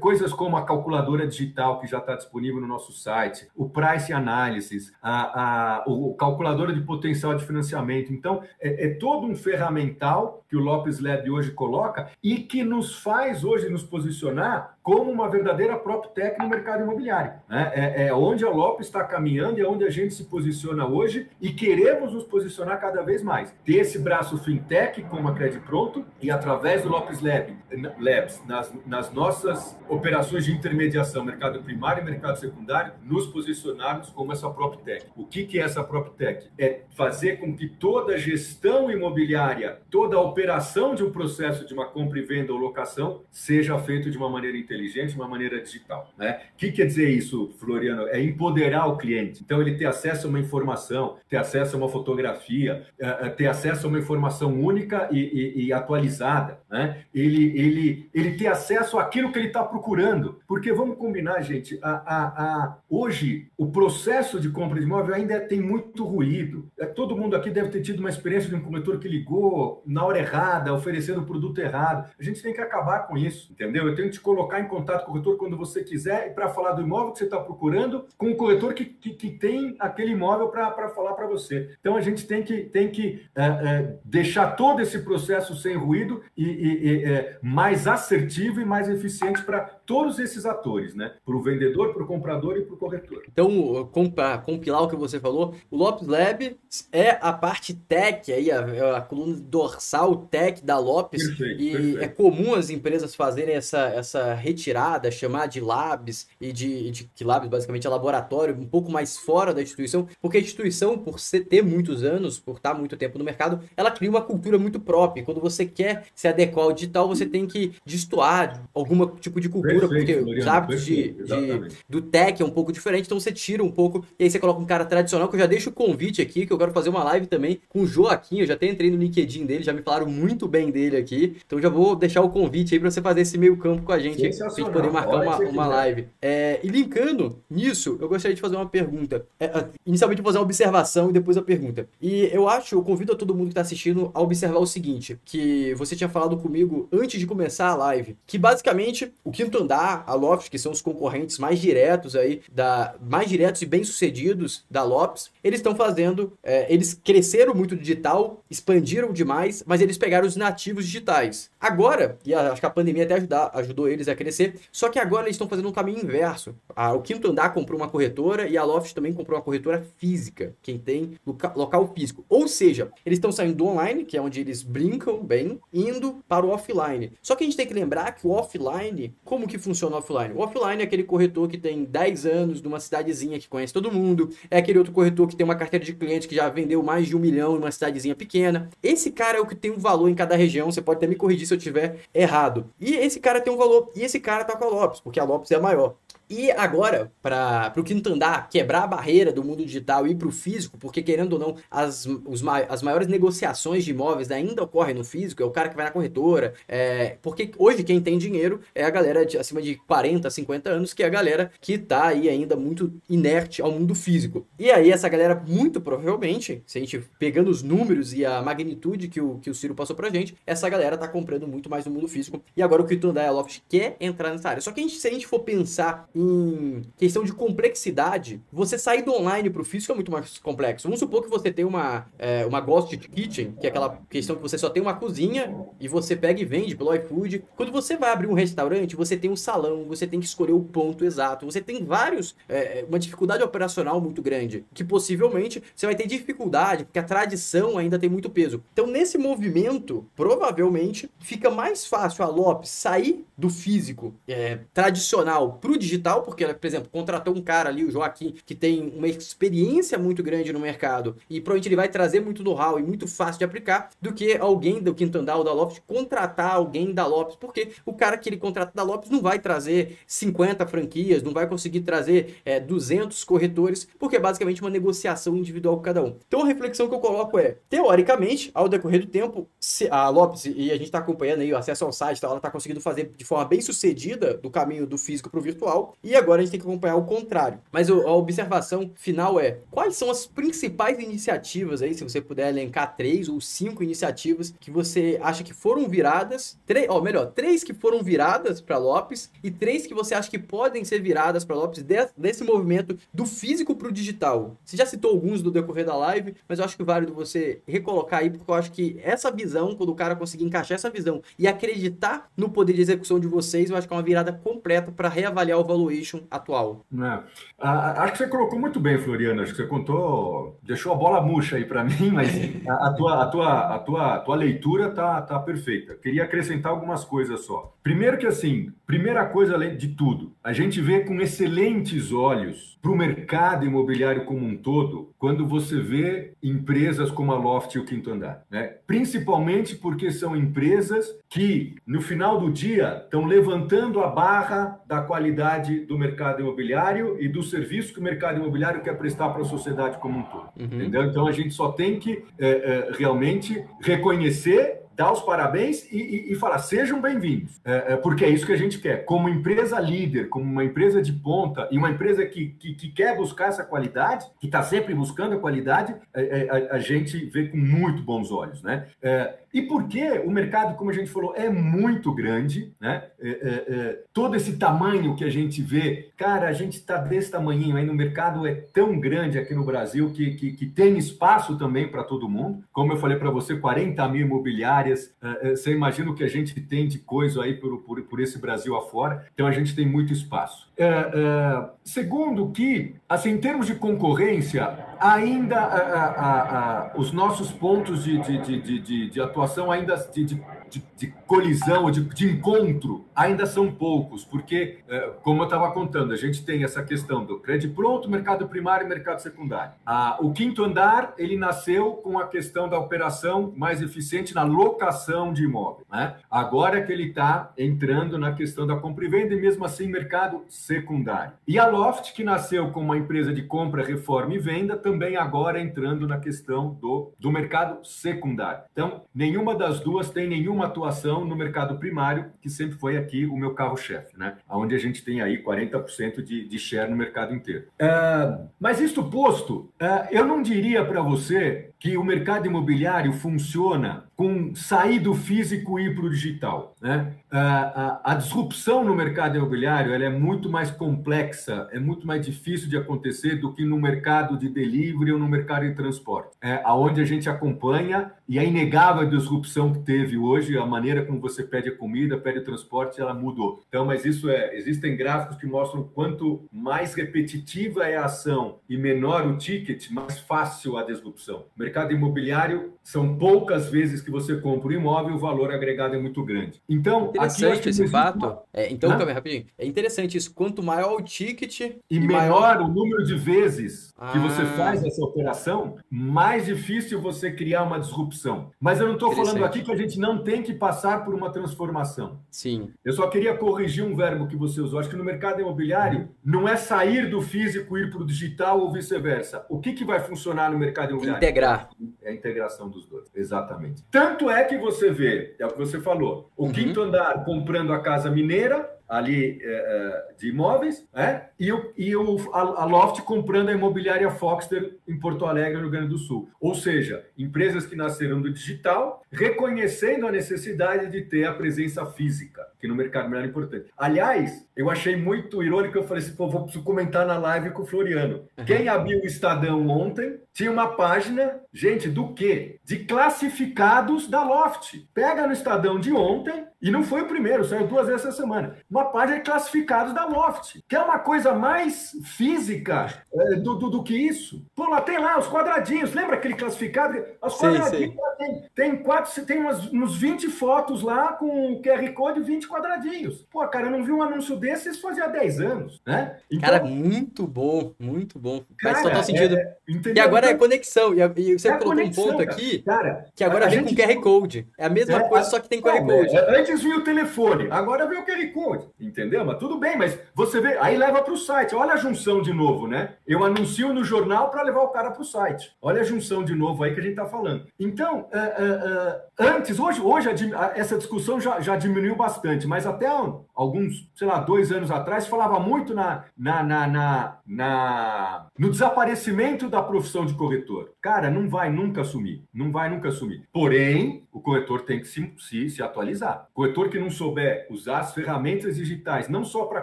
coisas como a calculadora digital que já está disponível no nosso site, o price analysis, a, a, o calculadora de potencial de financiamento. Então, é, é, todo um ferramental que o Lopes Lab hoje coloca e que nos faz hoje nos posicionar como uma verdadeira PropTech no mercado imobiliário. Né? É, é onde a Lopes está caminhando e é onde a gente se posiciona hoje e queremos nos posicionar cada vez mais. Ter esse braço fintech como a Credit Pronto e através do Lopes Lab, Labs, nas, nas nossas operações de intermediação, mercado primário e mercado secundário, nos posicionarmos como essa PropTech. O que, que é essa PropTech? É fazer com que toda gestão imobiliária, toda operação de um processo de uma compra e venda ou locação seja feito de uma maneira inteligente, de uma maneira digital. Né? O que quer dizer isso, Floriano? É empoderar o cliente. Então, ele ter acesso a uma informação, ter acesso a uma fotografia, é, é, ter acesso a uma informação única e, e, e atualizada. Né? Ele, ele, ele ter acesso àquilo que ele está procurando. Porque vamos combinar, gente, a, a, a, hoje o processo de compra de imóvel ainda tem muito ruído. É, todo mundo aqui deve ter tido uma experiência de um corretor que ligou na hora errada, oferecendo o produto errado. A gente tem que acabar com isso, entendeu? Eu tenho que te colocar em contato com o corretor quando você quiser para falar do imóvel que você está procurando com o corretor que, que, que tem aquele imóvel para falar para você. Então a gente tem que, tem que é, é, deixar todo esse processo sem ruído e, e, e é, mais assertivo e mais eficiente para todos esses atores, né? Para o vendedor, para o comprador e para o corretor. Então, para compilar o que você falou, o Lopes Lab é a parte tech aí, a, a coluna dorsal tech da Lopes. Perfeito, e perfeito. é comum as empresas fazerem essa, essa retirada, chamar de labs e de, de que labs basicamente é laboratório, um pouco mais fora da instituição, porque a instituição, por ser, ter muitos anos, por estar muito tempo no mercado, ela cria uma cultura muito própria. quando você quer se adequar ao digital, você tem que destoar algum tipo de cultura, perfeito, porque os hábitos de, de, do tech é um pouco diferente, então você tira um pouco e aí você coloca um cara tradicional, que eu já deixo o convite aqui, que eu quero fazer uma live também com o Joaquim, eu já até entrei no LinkedIn dele, já me falaram muito bem dele aqui, então já vou deixar o convite aí para você fazer esse meio campo com a gente, pra gente poder marcar uma, uma live. É, e linkando nisso, eu gostaria de fazer uma pergunta. É, inicialmente vou fazer uma observação e depois a pergunta. E eu acho, eu convido a todo mundo que está assistindo a observar o seguinte, que você tinha falado comigo antes de começar a live, que basicamente o quinto andar, a Loft, que são os concorrentes mais diretos aí, da mais diretos e bem-sucedidos da Lopes, eles estão fazendo, é, eles cresceram muito digital, expandiram demais, mas eles pegaram os nativos digitais. Agora, e acho que a pandemia até ajudar, ajudou eles a crescer, só que agora eles estão fazendo um caminho inverso. Ah, o Quinto Andar comprou uma corretora e a Loft também comprou uma corretora física, quem tem local físico. Ou seja, eles estão saindo do online, que é onde eles brincam bem, indo para o offline. Só que a gente tem que lembrar que o offline, como que funciona o offline? O offline é aquele corretor que tem 10 anos de uma cidadezinha que conhece todo mundo, é aquele outro corretor que tem uma carteira de clientes que já vendeu mais de um milhão em uma cidadezinha pequena. Esse cara é o que tem um valor em cada região, você pode até me corrigir se eu tiver errado. E esse cara tem um valor, e esse cara tá com a Lopes, porque a Lopes é maior. E agora, para o quinto andar, quebrar a barreira do mundo digital e ir para o físico, porque querendo ou não, as, os, as maiores negociações de imóveis ainda ocorrem no físico, é o cara que vai na corretora, é, porque hoje quem tem dinheiro é a galera de, acima de 40, 50 anos, que é a galera que está aí ainda muito inerte ao mundo físico. E aí essa galera, muito provavelmente, se a gente pegando os números e a magnitude que o, que o Ciro passou pra gente, essa galera está comprando muito mais no mundo físico. E agora o quinto andar, a Loft quer entrar nessa área. Só que a gente, se a gente for pensar em questão de complexidade, você sair do online para o físico é muito mais complexo. Vamos supor que você tem uma, é, uma Ghost Kitchen, que é aquela questão que você só tem uma cozinha e você pega e vende pelo iFood. Quando você vai abrir um restaurante, você tem um salão, você tem que escolher o ponto exato, você tem vários, é, uma dificuldade operacional muito grande, que possivelmente você vai ter dificuldade, porque a tradição ainda tem muito peso. Então, nesse movimento, provavelmente fica mais fácil a Lopes sair do físico é, tradicional para o digital porque, por exemplo, contratou um cara ali, o Joaquim, que tem uma experiência muito grande no mercado e provavelmente ele vai trazer muito know-how e muito fácil de aplicar, do que alguém do Quinto Andar ou da Lopes contratar alguém da Lopes, porque o cara que ele contrata da Lopes não vai trazer 50 franquias, não vai conseguir trazer é, 200 corretores, porque é basicamente uma negociação individual com cada um. Então a reflexão que eu coloco é, teoricamente, ao decorrer do tempo, a Lopes, e a gente está acompanhando aí o acesso ao site, ela está conseguindo fazer de forma bem sucedida do caminho do físico para o virtual, e agora a gente tem que acompanhar o contrário. Mas a observação final é: quais são as principais iniciativas aí, se você puder elencar três ou cinco iniciativas que você acha que foram viradas, três, ó, melhor, três que foram viradas para Lopes e três que você acha que podem ser viradas para Lopes desse movimento do físico para o digital. Você já citou alguns do decorrer da live, mas eu acho que vale você recolocar aí, porque eu acho que essa visão, quando o cara conseguir encaixar essa visão e acreditar no poder de execução de vocês, eu acho que é uma virada completa para reavaliar o valuation atual. É. Ah, acho que você colocou muito bem, Floriano. Acho que você contou, deixou a bola murcha aí para mim, mas a, a, tua, a, tua, a, tua, a tua leitura tá, tá perfeita. Queria acrescentar algumas coisas só. Primeiro que assim, primeira coisa além de tudo, a gente vê com excelentes olhos para o mercado imobiliário como um todo, quando você vê empresas como a Loft e o Quinto Andar, né? Principalmente porque são empresas que no final do dia estão levantando a barra da qualidade do mercado imobiliário e do serviço que o mercado imobiliário quer prestar para a sociedade como um todo. Uhum. Entendeu? Então a gente só tem que é, é, realmente reconhecer dar os parabéns e, e, e falar sejam bem-vindos, é, é, porque é isso que a gente quer. Como empresa líder, como uma empresa de ponta e uma empresa que, que, que quer buscar essa qualidade, que está sempre buscando a qualidade, é, é, a, gente vê com muito bons olhos, né? É, e porque o mercado, como a gente falou, é muito grande, né? É, todo esse tamanho que a gente vê, cara, a gente está desse tamanho aí no mercado é tão grande aqui no Brasil que, que, que tem espaço também para todo mundo. Como eu falei para você, 40 mil imobiliárias, é, é, você imagina o que a gente tem de coisa aí por, por, por esse Brasil afora. Então a gente tem muito espaço. É, segundo que, assim, em termos de concorrência, ainda a, a, a, os nossos pontos de, de, de, de, atuação ainda de, de de, de colisão, de, de, encontro, ainda são poucos, porque, é, como eu estava contando, a gente tem essa questão do crédito pronto, mercado primário e mercado secundário. O quinto andar, ele nasceu com a questão da operação mais eficiente na locação de imóvel. Né? Agora que ele está entrando na questão da compra e venda, e mesmo assim, mercado secundário. E a Loft, que nasceu como uma empresa de compra, reforma e venda, também agora entrando na questão do, do mercado secundário. Então, nenhuma das duas tem nenhum uma atuação no mercado primário, que sempre foi aqui o meu carro-chefe, né? Onde a gente tem aí 40% de, de share no mercado inteiro. Uh, mas isto posto, uh, eu não diria para você que o mercado imobiliário funciona com sair do físico e ir para o digital. Né? A, a, a, disrupção no mercado imobiliário ela é muito mais complexa, é muito mais difícil de acontecer do que no mercado de delivery ou no mercado de transporte, é, aonde a gente acompanha e é inegável a disrupção que teve hoje, a maneira como você pede a comida, pede o transporte, ela mudou. Então, mas isso é, existem gráficos que mostram quanto mais repetitiva é a ação e menor o ticket, mais fácil a disrupção. Mercado imobiliário são poucas vezes que você compra um imóvel, o valor agregado é muito grande. Então, interessante esse fato. É, então, calma rapidinho. É interessante isso. Quanto maior o ticket e, e maior maior... o número de vezes ah. que você ah. faz essa operação, mais difícil você criar uma disrupção. Mas eu não estou falando aqui que a gente não tem que passar por uma transformação. Sim. Eu só queria corrigir um verbo que você usou. Acho que no mercado imobiliário não é sair do físico e ir para o digital ou vice-versa. O que, que vai funcionar no mercado imobiliário? Integrar. É a integração dos dois. Exatamente. Tanto é que você vê, é o que você falou, o uhum. quinto andar comprando a casa mineira, ali é, de imóveis, né? e, o, e o, a, a, Loft comprando a imobiliária Foxter em Porto Alegre, no Rio Grande do Sul. Ou seja, empresas que nasceram do digital, reconhecendo a necessidade de ter a presença física, que no mercado imobiliário é importante. Aliás, eu achei muito irônico, eu falei assim, pô, vou comentar na live com o Floriano. Uhum. Quem abriu o Estadão ontem tinha uma página, gente, do quê? De classificados da Loft. Pega no Estadão de ontem, e não foi o primeiro, saiu duas vezes essa semana. Uma página de classificados da Loft, que é uma coisa mais física é, do, do, do, que isso. Pô, lá tem lá os quadradinhos, lembra aquele classificado? Os quadradinhos tem, tem quatro, tem umas, uns 20 fotos lá com QR Code 20 quadradinhos. Pô, cara, eu não vi um anúncio desses fazia 10 anos, né? Então, cara, muito bom, muito bom. Cara, Faz total sentido. É, e agora é conexão. E, e você é colocou conexão, um ponto cara. aqui cara, que agora vem com QR Code. É a mesma é, coisa, só que tem QR Code. Antes vinha o telefone, agora vem o QR Code. Entendeu? Mas tudo bem, mas você vê, aí leva para o site. Olha a junção de novo, né? Eu anuncio no jornal para levar o cara para o site. Olha a junção de novo aí que a gente está falando. Então, é, é, antes, hoje, hoje essa discussão já, já diminuiu bastante, mas até alguns, sei lá, dois anos atrás, falava muito na, na, na, na, na no desaparecimento da profissão de corretor. Cara, não vai nunca sumir, não vai nunca sumir. Porém, o corretor tem que se, se, se atualizar. O corretor que não souber usar as ferramentas digitais, não só para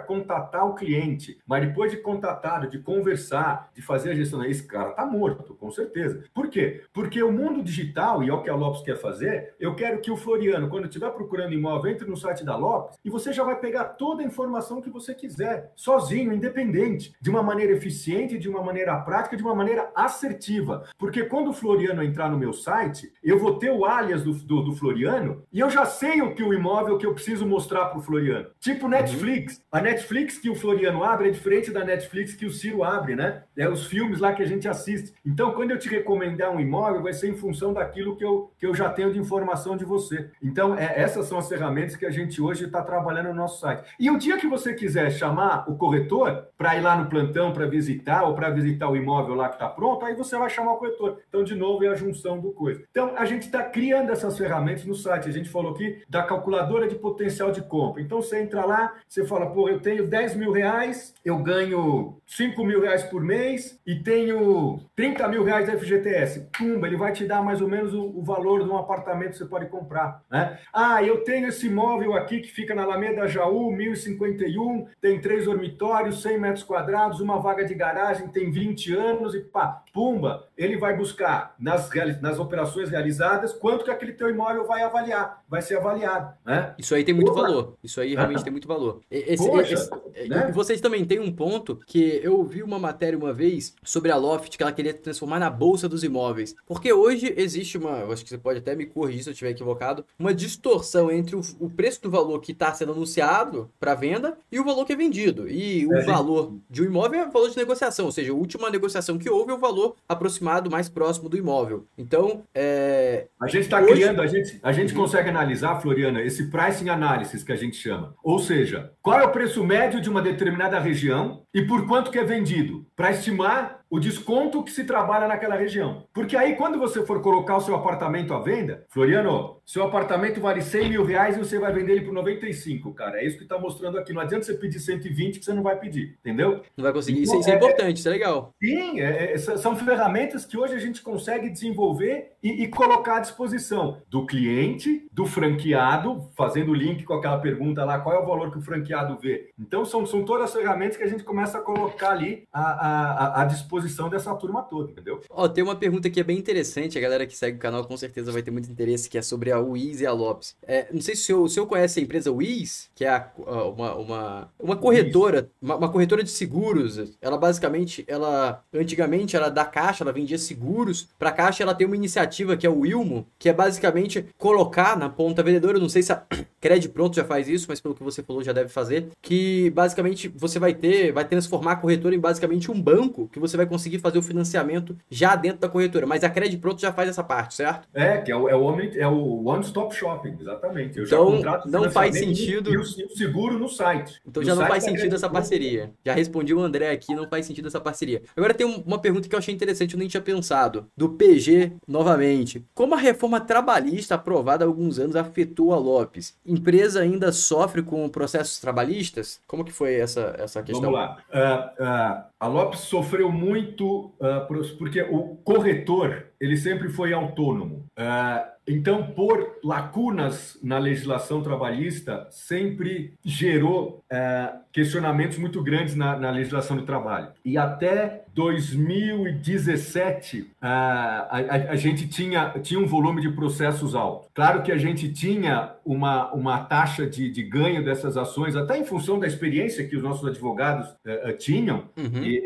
contatar o cliente, mas depois de contatado, de conversar, de fazer a gestão, esse cara tá morto, com certeza. Por quê? Porque o mundo digital, e é o que a Lopes quer fazer, eu quero que o Floriano, quando estiver procurando imóvel, entre no site da Lopes e você já vai pegar toda a informação que você quiser, sozinho, independente, de uma maneira eficiente, de uma maneira prática, de uma maneira assertiva. Porque quando o Floriano entrar no meu site, eu vou ter o alias do, do, do Floriano e eu já sei o que o imóvel que eu preciso mostrar para o Floriano. Tipo Netflix. Uhum. A Netflix que o Floriano abre é diferente da Netflix que o Ciro abre, né? É os filmes lá que a gente assiste. Então, quando eu te recomendar um imóvel, vai ser em função daquilo que eu, que eu já tenho de informação de você. Então, é, essas são as ferramentas que a gente hoje está trabalhando no nosso site. E o dia que você quiser chamar o corretor para ir lá no plantão para visitar ou para visitar o imóvel lá que está pronto, aí você vai chamar o corretor. Então, de novo, é a junção do coisa. Então, a gente está criando essas ferramentas no site. A gente falou aqui da calculadora de potencial de compra. Então, você entra lá, você fala, pô, eu tenho 10 mil reais, eu ganho 5 mil reais por mês e tenho 30 mil reais da FGTS. Pumba, ele vai te dar mais ou menos o, o valor de um apartamento que você pode comprar. Né? Ah, eu tenho esse imóvel aqui que fica na Alameda Jaú, 1051, tem três dormitórios, 100 metros quadrados, uma vaga de garagem, tem 20 anos e pá, pumba, ele vai buscar nas, nas operações realizadas quanto que aquele teu imóvel vai avaliar, vai ser avaliado. Né? Isso aí tem muito Opa. valor. Isso aí realmente tem muito valor. Esse, Poxa, esse, né? E vocês também têm um ponto que eu vi uma matéria uma vez sobre a Loft que ela queria transformar na bolsa dos imóveis. Porque hoje existe uma, acho que você pode até me corrigir se eu estiver equivocado, uma distorção entre o, o preço do valor que está sendo anunciado para venda e o valor que é vendido. E o é, valor de um imóvel é o valor de negociação, ou seja, a última negociação que houve é o valor aproximado mais próximo do imóvel. Então, é... a gente está hoje... criando, a gente, a gente uhum. consegue analisar, Floriana, esse pricing analysis que a gente chama. Ou seja, qual é o preço médio de uma determinada região e por quanto que é vendido, para estimar o desconto que se trabalha naquela região. Porque aí, quando você for colocar o seu apartamento à venda, Floriano, seu apartamento vale 100 mil reais e você vai vender ele por 95, cara. É isso que está mostrando aqui. Não adianta você pedir 120 que você não vai pedir, entendeu? Não vai conseguir. Então, isso, é, é, importante, isso é legal. Sim, é, é são ferramentas que hoje a gente consegue desenvolver e, e, colocar à disposição do cliente, do franqueado, fazendo o link com aquela pergunta lá, qual é o valor que o franqueado vê. Então, são, são todas as ferramentas que a gente começa a colocar ali à, à, à disposição disposição dessa turma toda, entendeu? Ó, tem uma pergunta que é bem interessante, a galera que segue o canal com certeza vai ter muito interesse, que é sobre a Wiz e a Lopes. É, não sei se o senhor, o senhor conhece a empresa Wiz, que é a, uma, uma, uma corretora, uma, uma, corretora de seguros. Ela basicamente, ela antigamente era da Caixa, ela vendia seguros. Pra Caixa ela tem uma iniciativa que é o Wilmo, que é basicamente colocar na ponta vendedora, eu não sei se a Cred Pronto já faz isso, mas pelo que você falou já deve fazer, que basicamente você vai ter, vai transformar a corretora em basicamente um banco que você vai conseguir fazer o financiamento já dentro da corretora. Mas a Credit Pronto já faz essa parte, certo? É, que é o, é o, é o One Stop Shopping, exatamente. Eu então, não faz sentido. E o, seguro no site. Então no já não faz sentido essa parceria. Já respondi o André aqui, não faz sentido essa parceria. Agora tem uma pergunta que eu achei interessante, eu nem tinha pensado. Do PG, novamente. Como a reforma trabalhista aprovada há alguns anos afetou a Lopes? Empresa ainda sofre com processos trabalhistas? Como que foi essa, essa questão? Vamos lá. Uh, uh, a Lopes sofreu muito uh, porque o corretor ele sempre foi autônomo. Uh, então, por lacunas na legislação trabalhista, sempre gerou uh, questionamentos muito grandes na, na, legislação do trabalho. E até 2017, uh, a, a, gente tinha, tinha um volume de processos alto. Claro que a gente tinha uma, uma taxa de, de ganho dessas ações, até em função da experiência que os nossos advogados tinham, uhum. e,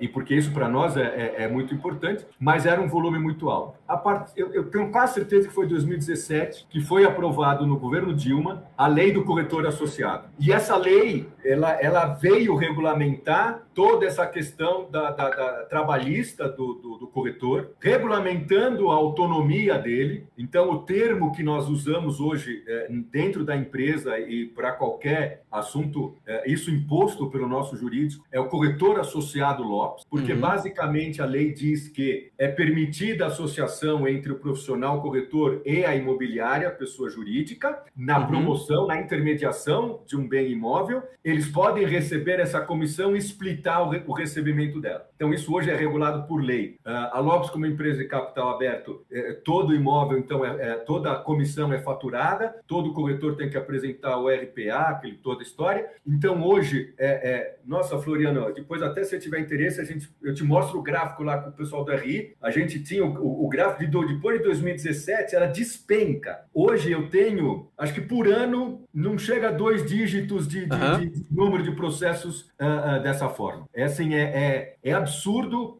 e, porque isso para nós é, é, é muito importante, mas era um volume muito alto. Part... eu, tenho quase certeza certeza que foi 2017, que foi aprovado no governo Dilma a lei do corretor associado. E essa lei, ela, ela veio regulamentar toda essa questão da, da, da trabalhista do, do, do, corretor, regulamentando a autonomia dele. Então, o termo que nós usamos hoje é, dentro da empresa e para qualquer assunto, é, isso imposto pelo nosso jurídico, é o corretor associado Lopes, porque uhum. basicamente a lei diz que é permitida a associação entre o profissional corretor e a imobiliária, pessoa jurídica, na uhum. promoção, na intermediação de um bem imóvel. Eles podem receber essa comissão e explicar o recebimento dela. Então, isso hoje é regulado por lei. Ah, a Lopes, como empresa de capital aberto, é, todo imóvel, então, é, é, toda a comissão é faturada, todo corretor tem que apresentar o RPA, aquele, toda a história. Então, hoje, é, é, nossa, Floriano, depois até se tiver interesse, a gente, eu te mostro o gráfico lá com o pessoal do RI. A gente tinha o, o, o gráfico de depois de 2017, era despenca. Hoje eu tenho, acho que por ano, não chega a dois dígitos de, de, uhum. de número de processos uh, uh, dessa forma. É assim, é, é, é, absurdo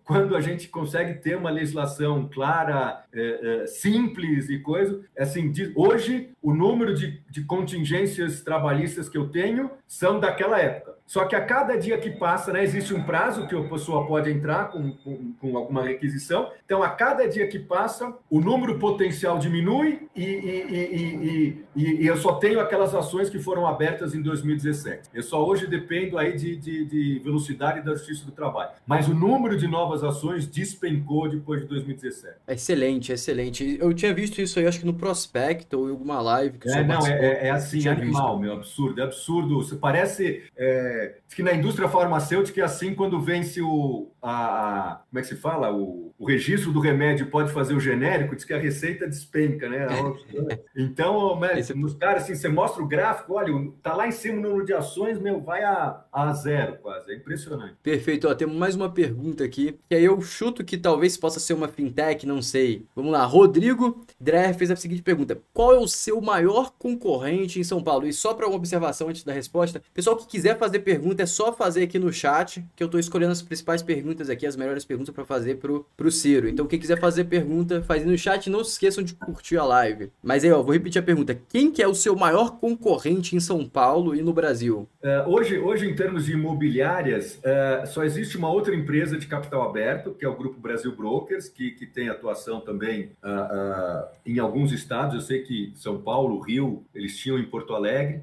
quando a gente consegue ter uma legislação clara, uh, simples e coisa. É assim, de, hoje, o número de, de contingências trabalhistas que eu tenho são daquela época. Só que a cada dia que passa, né, existe um prazo que a pessoa pode entrar com, com, com, alguma requisição. Então, a cada dia que passa, o número potencial diminui e, e, e, e, eu só tenho aquelas ações que foram abertas em 2017. Eu só hoje dependo aí de, de, de velocidade da Justiça do Trabalho. Mas o número de novas ações despencou depois de 2017. Excelente, excelente. Eu tinha visto isso aí, acho que no prospecto ou em alguma live. Que é, não, é, é, é assim, animal, visto. meu, absurdo, é absurdo. Você parece... É que na indústria farmacêutica é assim quando vence o, a, como é que se fala? O, o, registro do remédio pode fazer o genérico, diz que a receita despenca, né? Então, mas, Esse... nos caras, assim, você mostra o gráfico, olha, tá lá em cima o número de ações, meu, vai a, a zero quase. É impressionante. Perfeito. Ó, temos mais uma pergunta aqui, que aí eu chuto que talvez possa ser uma fintech, não sei. Vamos lá. Rodrigo Dreher fez a seguinte pergunta: Qual é o seu maior concorrente em São Paulo? E só para uma observação antes da resposta, pessoal que quiser fazer pergunta, é só fazer aqui no chat, que eu estou escolhendo as principais perguntas aqui, as melhores perguntas para fazer pro, pro Ciro. Então, quem quiser fazer pergunta, faz no chat. Não se esqueçam de curtir a live. Mas aí, ó, vou repetir a pergunta. Quem que é o seu maior concorrente em São Paulo e no Brasil? Uh, hoje, hoje, em termos de imobiliárias, uh, só existe uma outra empresa de capital aberto, que é o Grupo Brasil Brokers, que, que tem atuação também uh, em alguns estados. Eu sei que São Paulo, Rio, eles tinham em Porto Alegre.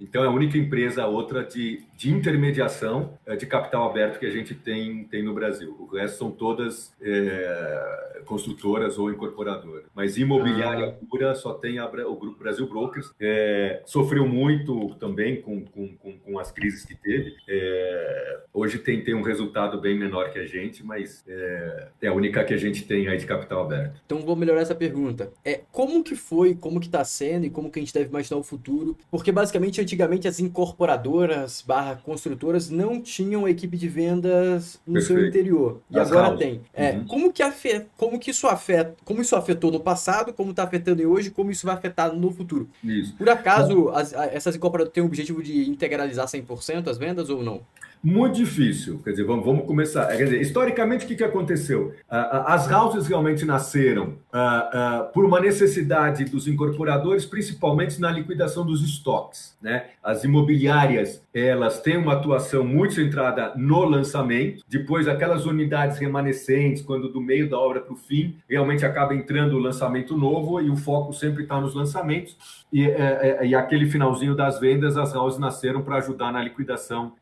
então, é a única empresa, outra de, de intermediação de capital aberto que a gente tem tem, no Brasil. O resto são todas é, construtoras ou incorporadoras. Mas imobiliária pura só tem a, o Grupo Brasil Brokers. É, sofreu muito também com, com, com, com as crises que teve. É, hoje tem, tem um resultado bem menor que a gente, mas é, é a única que a gente tem aí de capital aberto. Então vou melhorar essa pergunta. É como que foi, como que está sendo e como que a gente deve imaginar o futuro? Porque basicamente antigamente as incorporadoras barra construtoras não tinham equipe de vendas no Perfeito. seu interior. E As agora tem. É, uhum. como, que afeta, como que isso afeta, como isso afetou no passado, como está afetando hoje, como isso vai afetar no futuro. Isso. Por acaso, as, essas incorporadoras têm o objetivo de integralizar 100% as vendas ou não? Muito difícil. Quer dizer, vamos, vamos começar. Quer dizer, historicamente, o que, que aconteceu? Uh, as houses realmente nasceram uh, por uma necessidade dos incorporadores, principalmente na liquidação dos estoques. Né? As imobiliárias elas têm uma atuação muito centrada no lançamento. Depois, aquelas unidades remanescentes, quando do meio da obra para o fim, realmente acaba entrando o lançamento novo e o foco sempre está nos lançamentos. E, é, é, e, aquele finalzinho das vendas, as houses nasceram para ajudar na liquidação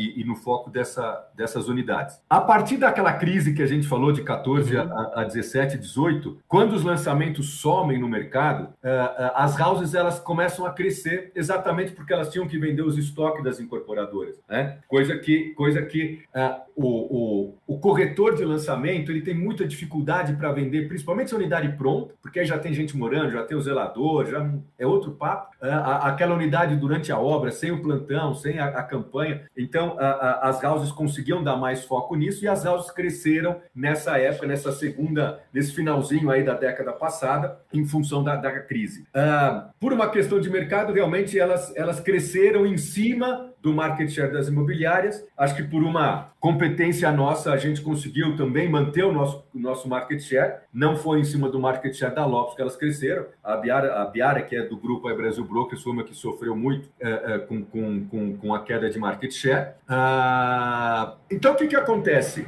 e, e, no foco dessa, dessas unidades. A partir daquela crise que a gente falou de 14 uhum. a, a 17, 18, quando os lançamentos somem no mercado, uh, uh, as houses elas começam a crescer exatamente porque elas tinham que vender os estoques das incorporadoras, né? Coisa que, coisa que o, o, o, corretor de lançamento ele tem muita dificuldade para vender, principalmente a unidade pronta, porque aí já tem gente morando, já tem o zelador, já é outro papo. É, aquela unidade durante a obra, sem o plantão, sem a, a campanha. Então, as houses conseguiam dar mais foco nisso e as houses cresceram nessa época, nessa segunda, nesse finalzinho aí da década passada, em função da, da crise. Uh, por uma questão de mercado, realmente elas, elas cresceram em cima do market share das imobiliárias. Acho que por uma competência nossa, a gente conseguiu também manter o nosso, nosso market share. Não foi em cima do market share da Lopes que elas cresceram. A Biara, a Biara que é do grupo aí Brasil Brokers, foi uma que sofreu muito é, é, com, com, com, com, a queda de market share. Ah, então, o que, que acontece?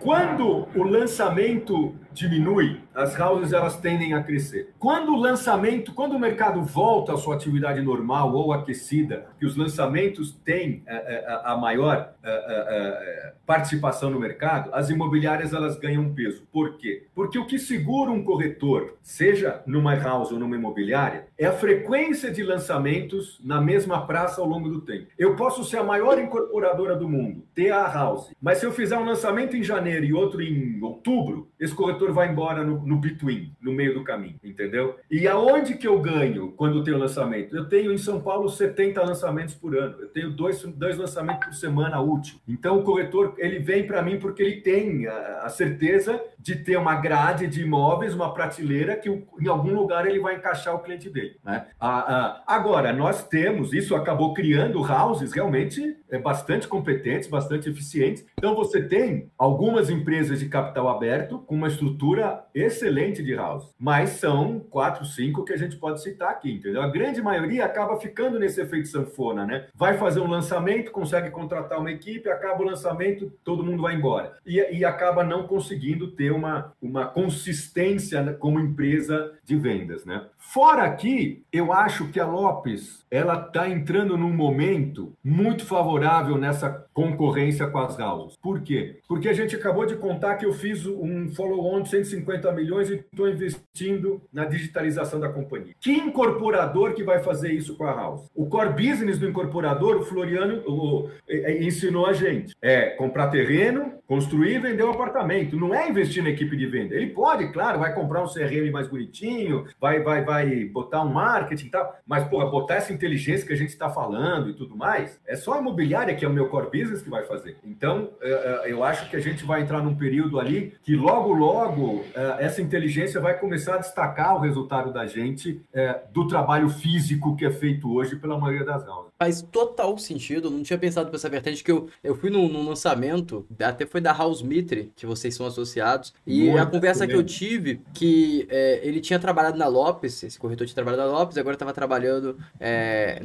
Quando o lançamento diminui, as houses elas tendem a crescer. Quando o lançamento, quando o mercado volta à sua atividade normal ou aquecida, que os lançamentos têm a, é, é, a maior a, participação no mercado, as imobiliárias elas ganham peso. Por quê? Porque o que segura um corretor, seja numa house ou numa imobiliária, é a frequência de lançamentos na mesma praça ao longo do tempo. Eu posso ser a maior incorporadora do mundo, ter a house, mas se eu fizer um lançamento em janeiro e outro em outubro, esse corretor vai embora no, no between, no meio do caminho, entendeu? E aonde que eu ganho quando tenho lançamento? Eu tenho em São Paulo 70 lançamentos por ano. Eu tenho dois, dois lançamentos por semana útil. Então o corretor ele vem para mim porque ele tem a, a, certeza de ter uma grade de imóveis, uma prateleira que em algum lugar ele vai encaixar o cliente dele. Né? agora, nós temos, isso acabou criando houses realmente é, bastante competentes, bastante eficientes. Então você tem algumas empresas de capital aberto com uma estrutura excelente de house, mas são quatro, cinco que a gente pode citar aqui, entendeu? A grande maioria acaba ficando nesse efeito sanfona, né? Vai fazer um lançamento, consegue contratar uma equipe, acaba o lançamento, todo mundo vai embora. E, e acaba não conseguindo ter uma, uma consistência como empresa de vendas, né? Fora aqui, eu acho que a Lopes ela está entrando num momento muito favorável nessa concorrência com as houses. Por quê? Porque a gente acabou de contar que eu fiz um follow-on de 150 milhões e estou investindo na digitalização da companhia. Que incorporador que vai fazer isso com a house? O core business do incorporador, o Floriano o, o, ensinou a gente. É comprar terreno, construir e vender um apartamento. Não é investir na equipe de venda. Ele pode, claro, vai comprar um CRM mais bonitinho, vai, vai, vai botar um marketing e tal, mas, porra, botar essa inteligência que a gente está falando e tudo mais, é só a imobiliária que é o meu core business que vai fazer. Então, é, é, eu acho que a gente vai entrar num período ali que logo, logo, é, essa inteligência vai começar a destacar o resultado da gente do trabalho físico que é feito hoje pela maioria das aulas. Faz total sentido, não tinha pensado por essa vertente que eu, eu fui num, num lançamento, até foi da House Mitre, que vocês são associados, e Muito a conversa que eu tive, que é, ele tinha trabalhado na Lopes, esse corretor tinha trabalhado na Lopes, agora estava trabalhando é,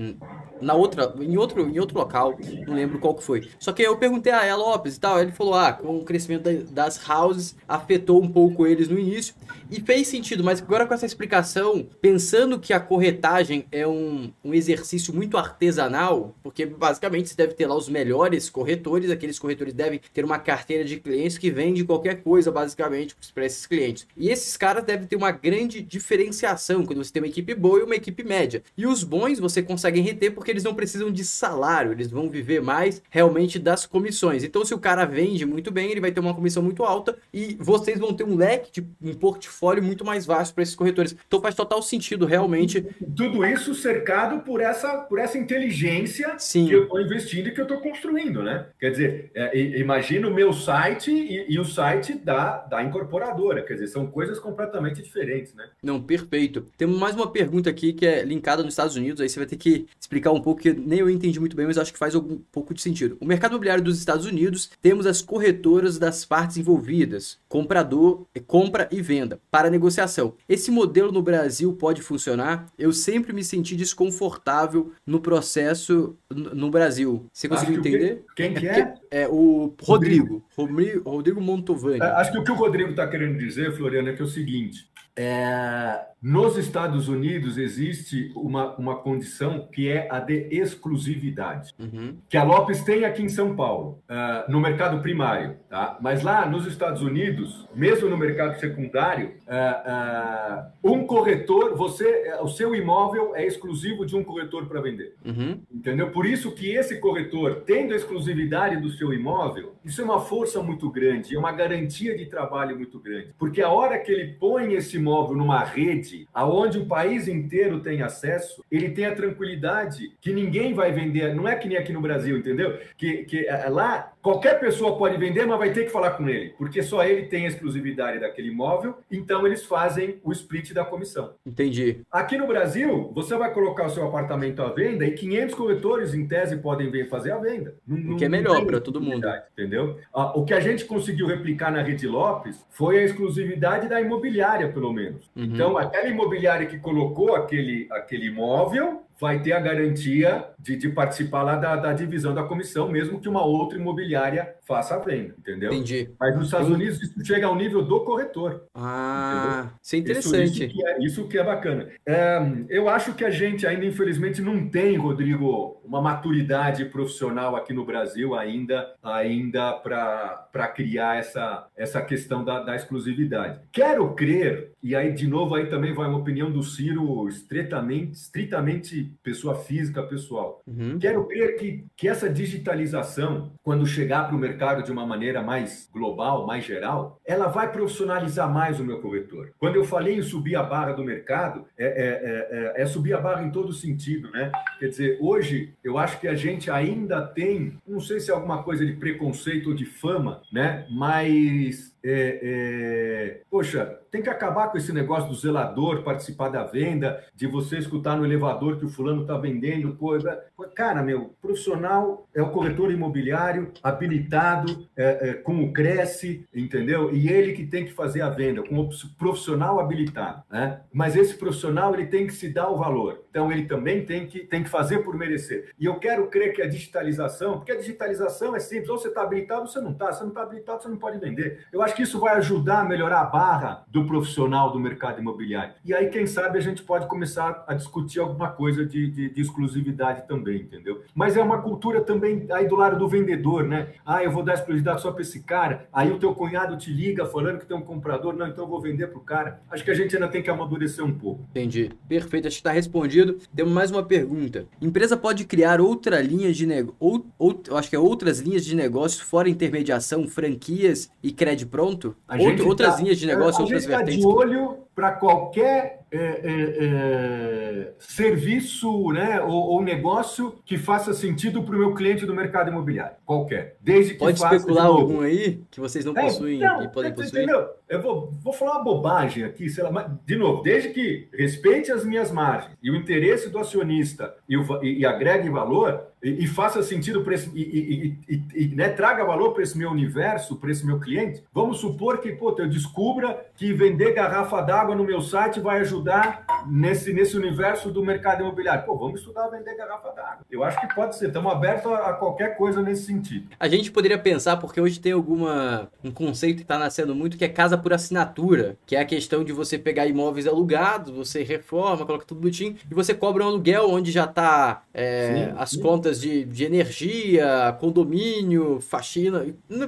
na outra, em outro, em outro local, não lembro qual que foi. Só que eu perguntei a ela, Lopes e tal, ele falou, ah, com o crescimento das houses, afetou um pouco eles no início, e fez sentido, mas agora com essa explicação, pensando que a corretagem é um, um exercício muito artesanal, porque basicamente você deve ter lá os melhores corretores, aqueles corretores devem ter uma carteira de clientes que vende qualquer coisa, basicamente, para esses clientes. E esses caras devem ter uma grande diferenciação quando você tem uma equipe boa e uma equipe média. E os bons você consegue reter porque eles não precisam de salário, eles vão viver mais realmente das comissões. Então, se o cara vende muito bem, ele vai ter uma comissão muito alta e vocês vão ter um leque de um portfólio muito mais vasto para esses corretores. Então, faz total sentido realmente. Tudo isso cercado por essa, por essa inteligência Sim. que eu estou investindo e que eu estou construindo, né? Quer dizer, é, imagina o meu site e, e, o site da, da incorporadora. Quer dizer, são coisas completamente diferentes, né? Não, perfeito. Temos mais uma pergunta aqui que é linkada nos Estados Unidos. Aí você vai ter que explicar um pouco, que nem eu entendi muito bem, mas acho que faz algum pouco de sentido. O mercado imobiliário dos Estados Unidos, temos as corretoras das partes envolvidas, comprador, compra e venda, para negociação. Esse modelo no Brasil pode funcionar? Eu sempre me senti desconfortável no processo no Brasil. Você conseguiu entender? Quem que é? É o Rodrigo. Rodrigo, Rodrigo Montovani. Acho que o que o Rodrigo está querendo dizer, Floriano, é que é o seguinte: é, nos Estados Unidos existe uma, uma condição que é a de exclusividade, uhum. que a Lopes tem aqui em São Paulo, uh, no mercado primário. Tá? Mas lá nos Estados Unidos, mesmo no mercado secundário, uh, uh, um corretor, você, o seu imóvel é exclusivo de um corretor para vender. Uhum. Entendeu? Por isso que esse corretor, tendo a exclusividade do seu imóvel, isso é uma força muito grande, é uma garantia de trabalho muito grande. Porque a hora que ele põe esse imóvel numa rede aonde o país inteiro tem acesso, ele tem a tranquilidade que ninguém vai vender, não é que nem aqui no Brasil, entendeu? Que, que é, lá qualquer pessoa pode vender, mas vai ter que falar com ele, porque só ele tem a exclusividade daquele imóvel, então eles fazem o split da comissão. Entendi. Aqui no Brasil, você vai colocar o seu apartamento à venda e 500 corretores, em tese, podem vir fazer a venda. Não, o que é melhor para todo mundo. Entendeu? O que a gente conseguiu replicar na Rede Lopes foi a exclusividade da imobiliária, pelo menos. Uhum. Então, aquela imobiliária que colocou aquele, aquele imóvel vai ter a garantia de, de participar lá da, da, divisão da comissão, mesmo que uma outra imobiliária faça a venda, entendeu? Entendi. Mas nos Estados Unidos isso chega ao nível do corretor. Ah, entendeu? isso é interessante. Isso, isso, que é, isso que é bacana. É, eu acho que a gente ainda, infelizmente, não tem, Rodrigo, uma maturidade profissional aqui no Brasil ainda, ainda para criar essa, essa questão da, da exclusividade. Quero crer, e aí, de novo, aí também vai uma opinião do Ciro estritamente, estritamente pessoa física, pessoal. Uhum. Quero crer que, que essa digitalização, quando chegar para o mercado de uma maneira mais global, mais geral, ela vai profissionalizar mais o meu corretor. Quando eu falei em subir a barra do mercado, é, é, é, é, é subir a barra em todo sentido, né? Quer dizer, hoje eu acho que a gente ainda tem, não sei se é alguma coisa de preconceito ou de fama, né? Mas é, é, poxa, tem que acabar com esse negócio do zelador participar da venda, de você escutar no elevador que o fulano está vendendo. É, cara, meu, profissional é o corretor imobiliário habilitado, é, é, com o Cresce, entendeu? E ele que tem que fazer a venda, com o profissional habilitado. Né? Mas esse profissional ele tem que se dar o valor. Então ele também tem que, tem que fazer por merecer. E eu quero crer que a digitalização, porque a digitalização é simples, ou você está habilitado ou você não está. Você não está habilitado, você não pode vender. Eu acho que isso vai ajudar a melhorar a barra do profissional do mercado imobiliário. E aí, quem sabe, a gente pode começar a discutir alguma coisa de, de, de exclusividade também, entendeu? Mas é uma cultura também aí do lado do vendedor, né? Ah, eu vou dar exclusividade só para esse cara. Aí o teu cunhado te liga falando que tem um comprador. Não, então eu vou vender para o cara. Acho que a gente ainda tem que amadurecer um pouco. Entendi. Perfeito. Acho que está respondido. Temos mais uma pergunta. Empresa pode criar outra linha de negócio, ou, ou, acho que é outras linhas de negócio fora intermediação, franquias e crédito pronto? Outro, outras tá, linhas de negócio, outras tá vertentes? de olho para qualquer é, é, é, serviço né, ou, ou, negócio que faça sentido para o meu cliente do mercado imobiliário. Qualquer. Desde que Pode especular algum aí que vocês não é, possuem não, e podem possuir? Entendeu? Eu vou, vou falar uma bobagem aqui, sei lá, de novo, desde que respeite as minhas margens e o interesse do acionista e, o, e, e agregue valor, e, e faça sentido para esse, e né, traga valor para esse meu universo, para esse meu cliente, vamos supor que pô, eu descubra que vender garrafa d'água no meu site vai ajudar nesse, nesse universo do mercado imobiliário. Pô, vamos estudar vender garrafa d'água. Eu acho que pode ser, estamos abertos a, a, qualquer coisa nesse sentido. A gente poderia pensar, porque hoje tem alguma um conceito que está nascendo muito, que é casa por assinatura, que é a questão de você pegar imóveis alugados, você reforma, coloca tudo bonitinho, e você cobra um aluguel onde já está é, as contas de, de energia, condomínio, faxina.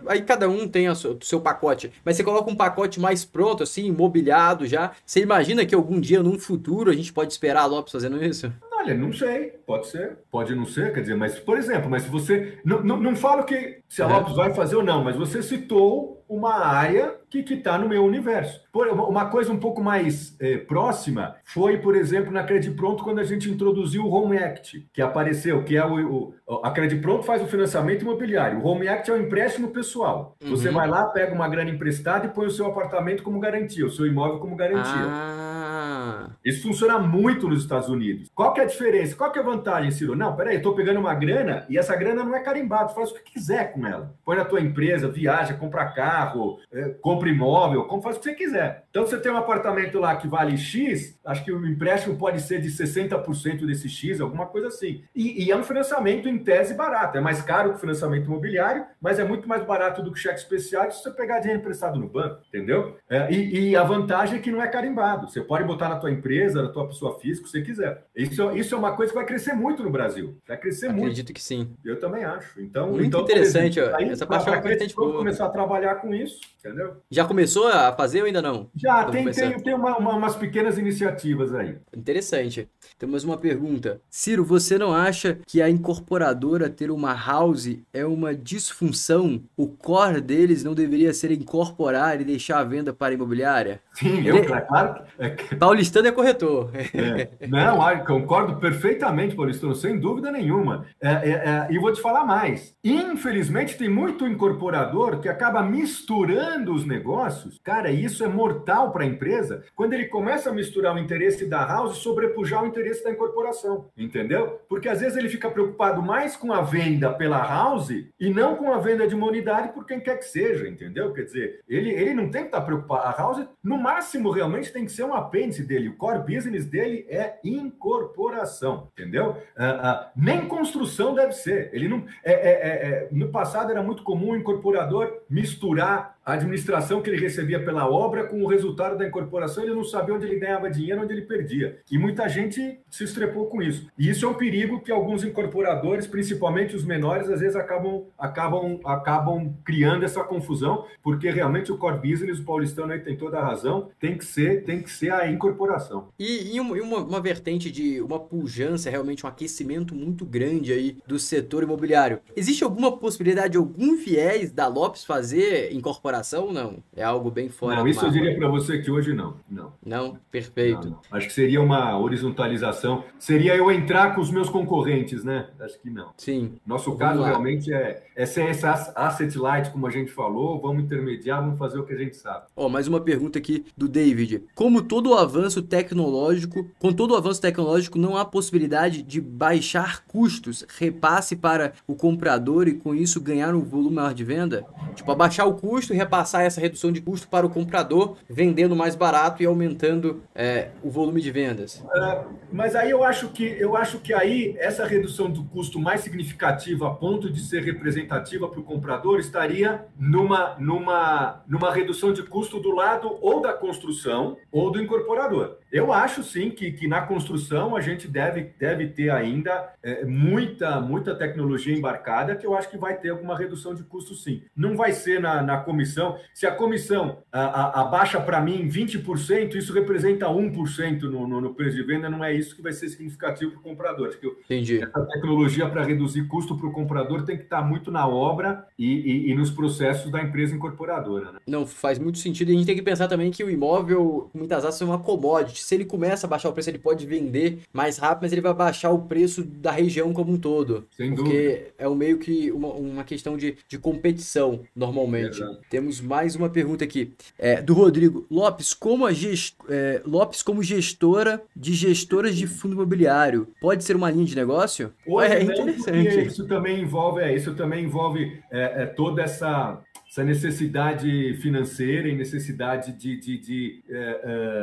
Aí cada um tem o seu, seu pacote. Mas você coloca um pacote mais pronto, assim, imobiliado já. Você imagina que algum dia, num futuro, a gente pode esperar a Lopes fazendo isso? Olha, não sei, pode ser, pode não ser, quer dizer, mas, por exemplo, mas se você. Não, não, não falo que se a. Lopes vai fazer ou não, mas você citou uma área que está no meu universo. Por, uma coisa um pouco mais é, próxima foi, por exemplo, na Credit Pronto, quando a gente introduziu o Home Act, que apareceu, que é o, o a Credit Pronto faz o financiamento imobiliário. O Home Act é o empréstimo pessoal. Uhum. Você vai lá, pega uma grana emprestada e põe o seu apartamento como garantia, o seu imóvel como garantia. Ah. Isso funciona muito nos Estados Unidos. Qual que é a diferença? Qual que é a vantagem, Ciro? Não, peraí, eu estou pegando uma grana e essa grana não é carimbada, faz o que quiser com ela. Põe na tua empresa, viaja, compra carro, é, compra imóvel, como faz o que você quiser. Então, você tem um apartamento lá que vale X, acho que o empréstimo pode ser de 60% desse X, alguma coisa assim. E, e, é um financiamento em tese barato. É mais caro que o financiamento imobiliário, mas é muito mais barato do que cheque especial se você pegar dinheiro emprestado no banco, entendeu? É, e, e, a vantagem é que não é carimbado. Você pode botar na tua empresa, na tua pessoa física, se você quiser. Isso, isso é uma coisa que vai crescer muito no Brasil. Vai crescer Acredito muito. Acredito que sim. Eu também acho. Então, muito então, interessante. Exemplo, aí, essa parte é boa. começar a trabalhar com isso, entendeu? Já começou a fazer ou ainda não? Já, tem, tem, tem uma, uma, umas pequenas iniciativas aí. Interessante. Temos uma pergunta. Ciro, você não acha que a incorporadora ter uma house é uma disfunção? O core deles não deveria ser incorporar e deixar a venda para a imobiliária? Sim, eu, é, claro, é, Paulistano é corretor. É. Não, concordo perfeitamente, Paulistano, sem dúvida nenhuma. É, é, é, e vou te falar mais. Infelizmente, tem muito incorporador que acaba misturando os negócios. Cara, isso é mortal para a empresa quando ele começa a misturar o interesse da house e sobrepujar o interesse da incorporação. Entendeu? Porque às vezes ele fica preocupado mais com a venda pela house e não com a venda de uma unidade por quem quer que seja, entendeu? Quer dizer, ele, ele não tem que estar preocupado. A house, no máximo, realmente tem que ser um apêndice dele. O core business dele é incorporação, entendeu? Uh, uh, nem construção deve ser. Ele não. É, é, é, é, no passado era muito comum o incorporador misturar a administração que ele recebia pela obra com o resultado da incorporação, ele não sabia onde ele ganhava dinheiro, onde ele perdia. E muita gente se estrepou com isso. E isso é um perigo que alguns incorporadores, principalmente os menores, às vezes acabam, acabam, acabam criando essa confusão, porque realmente o core business, o paulistano aí tem toda a razão, tem que ser, tem que ser a incorporação. E, e, uma, uma, vertente de uma pujança, realmente um aquecimento muito grande aí do setor imobiliário. Existe alguma possibilidade, algum viés da Lopes fazer incorporação comparação não? É algo bem fora Não, isso eu diria para você que hoje não. Não, não? perfeito. Não, não. Acho que seria uma horizontalização. Seria eu entrar com os meus concorrentes, né? Acho que não. Sim. Nosso caso realmente é, é ser essa asset light, como a gente falou, vamos intermediar, vamos fazer o que a gente sabe. Ó, oh, mais uma pergunta aqui do David. Como todo o avanço tecnológico, com todo o avanço tecnológico, não há possibilidade de baixar custos, repasse para o comprador e com isso ganhar um volume maior de venda? Tipo, abaixar o custo e repassar essa redução de custo para o comprador, vendendo mais barato e aumentando é, o volume de vendas. É, mas aí eu acho que eu acho que aí essa redução do custo mais significativa a ponto de ser representativa para o comprador estaria numa, numa, numa redução de custo do lado ou da construção ou do incorporador. Eu acho sim que, que na construção a gente deve, deve ter ainda é, muita, muita tecnologia embarcada que eu acho que vai ter alguma redução de custo sim. Não vai ser na, na comissão. Se a comissão a, a, abaixa para mim 20%, isso representa 1% no, no, no preço de venda, não é isso que vai ser significativo para o comprador. Acho que Entendi. essa tecnologia para reduzir custo para o comprador tem que estar tá muito na obra e, e, e, nos processos da empresa incorporadora. Né? Não, faz muito sentido. E a gente tem que pensar também que o imóvel, muitas vezes, é uma commodity se ele começa a baixar o preço, ele pode vender mais rápido, mas ele vai baixar o preço da região como um todo. Sem porque dúvida. é o meio que uma, uma questão de, de competição, normalmente. Exato. Temos mais uma pergunta aqui, é, do Rodrigo. Lopes, como a gest, é, Lopes, como gestora de gestoras de fundo imobiliário, pode ser uma linha de negócio? Hoje, é interessante. Isso também envolve, é, isso também envolve é, é, toda essa essa necessidade financeira e necessidade de, de, de é,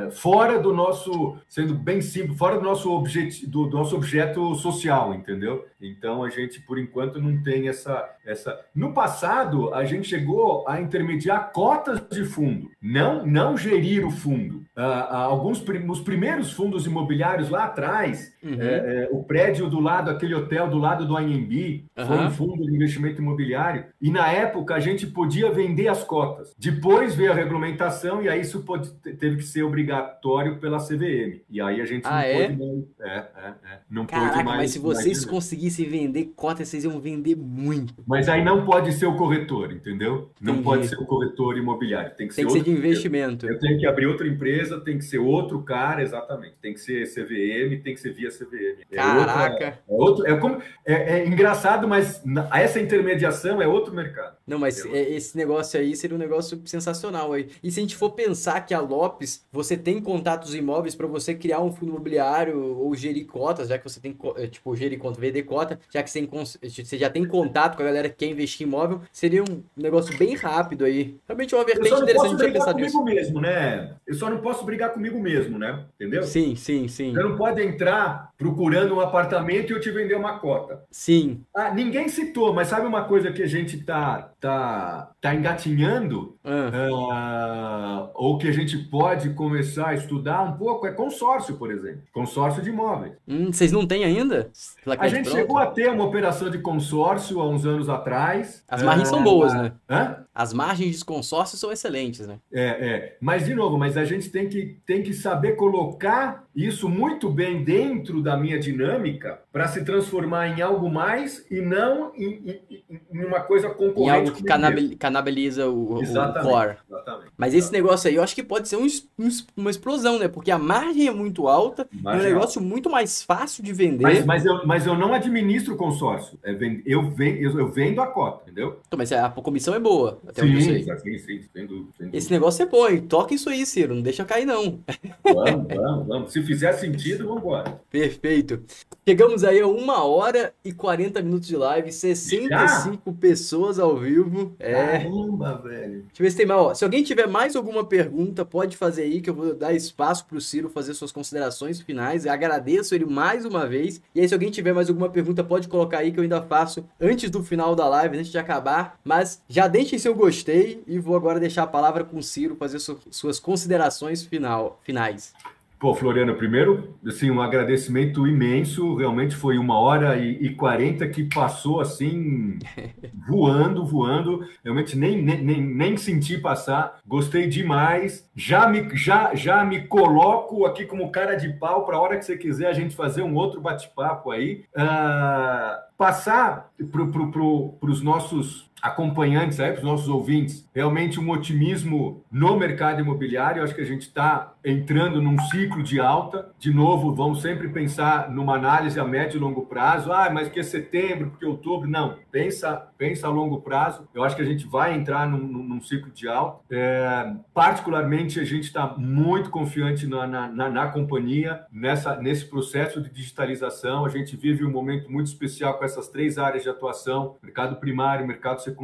é, fora do nosso, sendo bem simples, fora do nosso, objeto, do, do, nosso objeto social, entendeu? Então a gente, por enquanto, não tem essa, essa. No passado, a gente chegou a intermediar cotas de fundo, não, não gerir o fundo. Uh, alguns os primeiros fundos imobiliários lá atrás, uhum. é, é, o prédio do lado, aquele hotel do lado do AMB, uhum. foi um fundo de investimento imobiliário, e na época a gente podia vender as cotas. Depois veio a regulamentação e aí isso pode, teve que ser obrigatório pela CVM. E aí a gente ah, não é? pôde mais. É, é, é. Não Caraca, pôde mais. Mas se vocês mais conseguissem vender cotas, vocês iam vender muito. Mas aí não pode ser o corretor, entendeu? Não Entendi. pode ser o corretor imobiliário. Tem que ser, tem que ser de investimento. Eu tenho que abrir outra empresa empresa tem que ser outro cara, exatamente. Tem que ser CVM, tem que ser via CVM. É Caraca! Outra, é, outro, é, como, é, é, engraçado, mas essa intermediação é outro mercado. Não, mas é, esse negócio aí seria um negócio sensacional aí. E se a gente for pensar que a Lopes, você tem contatos imóveis para você criar um fundo imobiliário ou gerir cotas, já que você tem, é, tipo, gerir conta, vender cota, já que você, tem, você já tem contato com a galera que quer investir em imóvel, seria um negócio bem rápido aí. Realmente é uma vertente interessante de pensar nisso. mesmo, né? Eu só não posso posso brigar comigo mesmo, né? Entendeu? Sim, sim, sim. Você não pode entrar procurando um apartamento e eu te vender uma cota. Sim. Ah, ninguém citou, mas sabe uma coisa que a gente tá, tá, tá engatinhando? Ah. Uh, ou que a gente pode começar a estudar um pouco? É consórcio, por exemplo. Consórcio de imóveis. Hum, vocês não têm ainda? A gente pronto? chegou a ter uma operação de consórcio há uns anos atrás. As margens uh, são boas, né? Hã? As margens de consórcio são excelentes, né? É, é. Mas, de novo, mas a gente tem que, tem que saber colocar isso muito bem dentro da minha dinâmica para se transformar em algo mais e não em, em, em uma coisa concorrente. Em algo que canabiliza o, o core. Exatamente. Mas esse negócio aí, eu acho que pode ser um, um, uma explosão, né? Porque a margem é muito alta, é um negócio muito mais fácil de vender. Mas, mas, eu, mas eu não administro o consórcio. É, eu, vendo, eu vendo a cota, entendeu? Então, mas a comissão é boa, até sim, sim, sim, sim, sem dúvida, Esse negócio é bom, hein? Toca isso aí, Ciro, não deixa cair, não. Vamos, vamos, vamos. Se fizer sentido, vamos embora. Perfeito. Chegamos aí a uma hora e 40 minutos de live, 65 Já? pessoas ao vivo. É. Caramba, velho. Deixa eu ver se tem mais. Ó, se alguém tiver mais alguma pergunta, pode fazer aí, que eu vou dar espaço para o Ciro fazer suas considerações finais. Eu agradeço ele mais uma vez. E aí, se alguém tiver mais alguma pergunta, pode colocar aí que eu ainda faço antes do final da live, antes de acabar. Mas já deixem seu gostei e vou agora deixar a palavra com o Ciro fazer suas considerações final, finais. Pô, Floriano, primeiro, assim, um agradecimento imenso. Realmente foi uma hora e quarenta que passou assim, voando, voando. Realmente nem, nem, nem senti passar. Gostei demais. Já me, já, já me coloco aqui como cara de pau para a hora que você quiser a gente fazer um outro bate-papo aí. Uh, passar para pro, os nossos acompanhantes, para os nossos ouvintes, realmente um otimismo no mercado imobiliário. Eu acho que a gente está entrando num ciclo de alta. De novo, vamos sempre pensar numa análise a médio e longo prazo. Ah, mas que é setembro, porque outubro? Não, pensa, pensa a longo prazo. Eu acho que a gente vai entrar num, num ciclo de alta. É, particularmente, a gente está muito confiante na, na, na, na companhia, nessa, nesse processo de digitalização. A gente vive um momento muito especial com essas três áreas de atuação: mercado primário, mercado secundário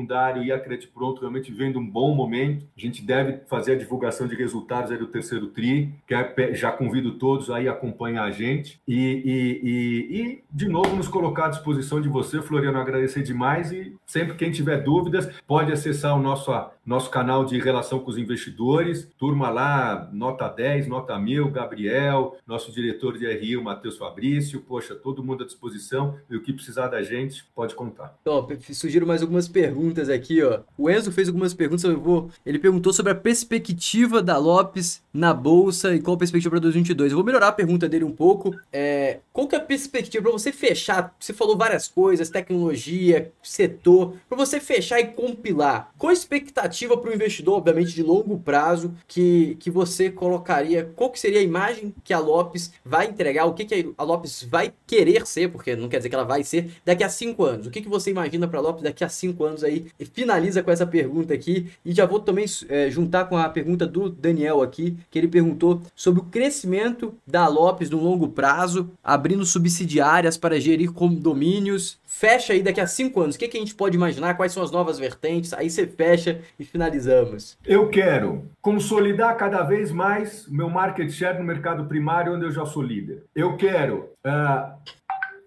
e a Crédito Pronto, realmente vendo um bom momento. A gente deve fazer a divulgação de resultados aí do terceiro TRI, que é, já convido todos aí a acompanhar a gente. E, e, e, e, de novo, nos colocar à disposição de você, Floriano, agradecer demais. E sempre quem tiver dúvidas, pode acessar o nosso, nosso canal de relação com os investidores. Turma lá, nota 10, nota 1000, Gabriel, nosso diretor de RI, o Matheus Fabrício. Poxa, todo mundo à disposição. E o que precisar da gente, pode contar. Top. Sugiro mais algumas perguntas aqui, ó. O Enzo fez algumas perguntas, eu vou... Ele perguntou sobre a perspectiva da Lopes na bolsa e qual a perspectiva para 2022. Eu vou melhorar a pergunta dele um pouco. É, qual que é a perspectiva para você fechar? Você falou várias coisas, tecnologia, setor, para você fechar e compilar. Qual a expectativa para o investidor, obviamente de longo prazo, que, que você colocaria? Qual que seria a imagem que a Lopes vai entregar? O que, que a Lopes vai querer ser? Porque não quer dizer que ela vai ser daqui a cinco anos. O que, que você imagina para a Lopes daqui a cinco anos aí? E finaliza com essa pergunta aqui e já vou também é, juntar com a pergunta do Daniel aqui, que ele perguntou sobre o crescimento da Lopes no longo prazo, abrindo subsidiárias para gerir condomínios. Fecha aí daqui a cinco anos. O que, que a gente pode imaginar? Quais são as novas vertentes? Aí você fecha e finalizamos. Eu quero consolidar cada vez mais o meu market share no mercado primário, onde eu já sou líder. Eu quero uh,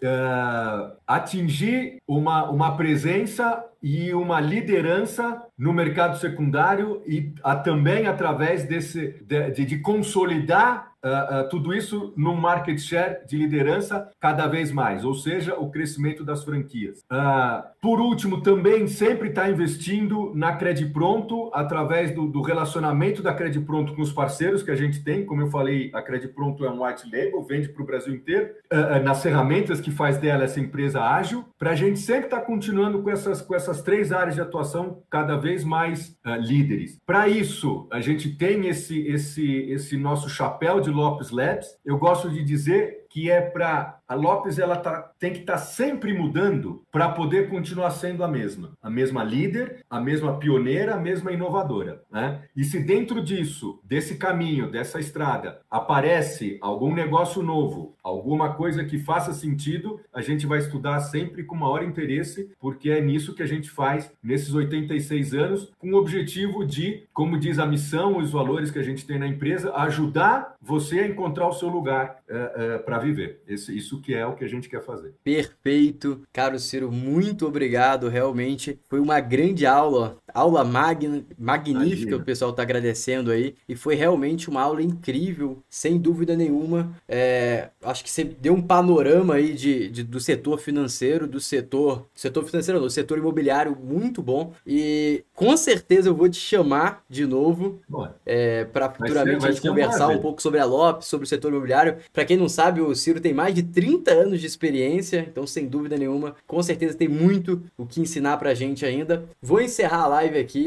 uh, atingir uma, uma presença e uma liderança no mercado secundário e a, também através desse de, de, consolidar uh, uh, tudo isso no market share de liderança cada vez mais, ou seja, o crescimento das franquias. Uh, por último, também sempre está investindo na Credit Pronto através do, do, relacionamento da Credit Pronto com os parceiros que a gente tem. Como eu falei, a Credit Pronto é um white label, vende para o Brasil inteiro, nas ferramentas que faz dela essa empresa ágil, para a gente sempre estar tá continuando com essas, com essas três áreas de atuação cada vez mais líderes. Para isso, a gente tem esse, esse, esse nosso chapéu de Lopes Labs, eu gosto de dizer que é para a Lopes ela tá, tem que estar tá sempre mudando para poder continuar sendo a mesma, a mesma líder, a mesma pioneira, a mesma inovadora, né? E se dentro disso, desse caminho, dessa estrada, aparece algum negócio novo, alguma coisa que faça sentido, a gente vai estudar sempre com maior interesse, porque é nisso que a gente faz nesses 86 anos, com o objetivo de, como diz a missão, os valores que a gente tem na empresa, ajudar você a encontrar o seu lugar uh, uh, para viver. Esse, isso isso que é o que a gente quer fazer. Perfeito. Caro Ciro, muito obrigado. Realmente foi uma grande aula, aula magna, magnífica, Imagina. o pessoal está agradecendo aí. E foi realmente uma aula incrível, sem dúvida nenhuma. É, acho que você deu um panorama aí de, de, do setor financeiro, do setor. Setor financeiro, do setor imobiliário muito bom. E com certeza eu vou te chamar de novo é, para futuramente ser, a gente conversar um pouco sobre a Lopes, sobre o setor imobiliário. Para quem não sabe, o Ciro tem mais de 30 anos de experiência, então sem dúvida nenhuma, com certeza tem muito o que ensinar pra gente ainda. Vou encerrar a live aqui.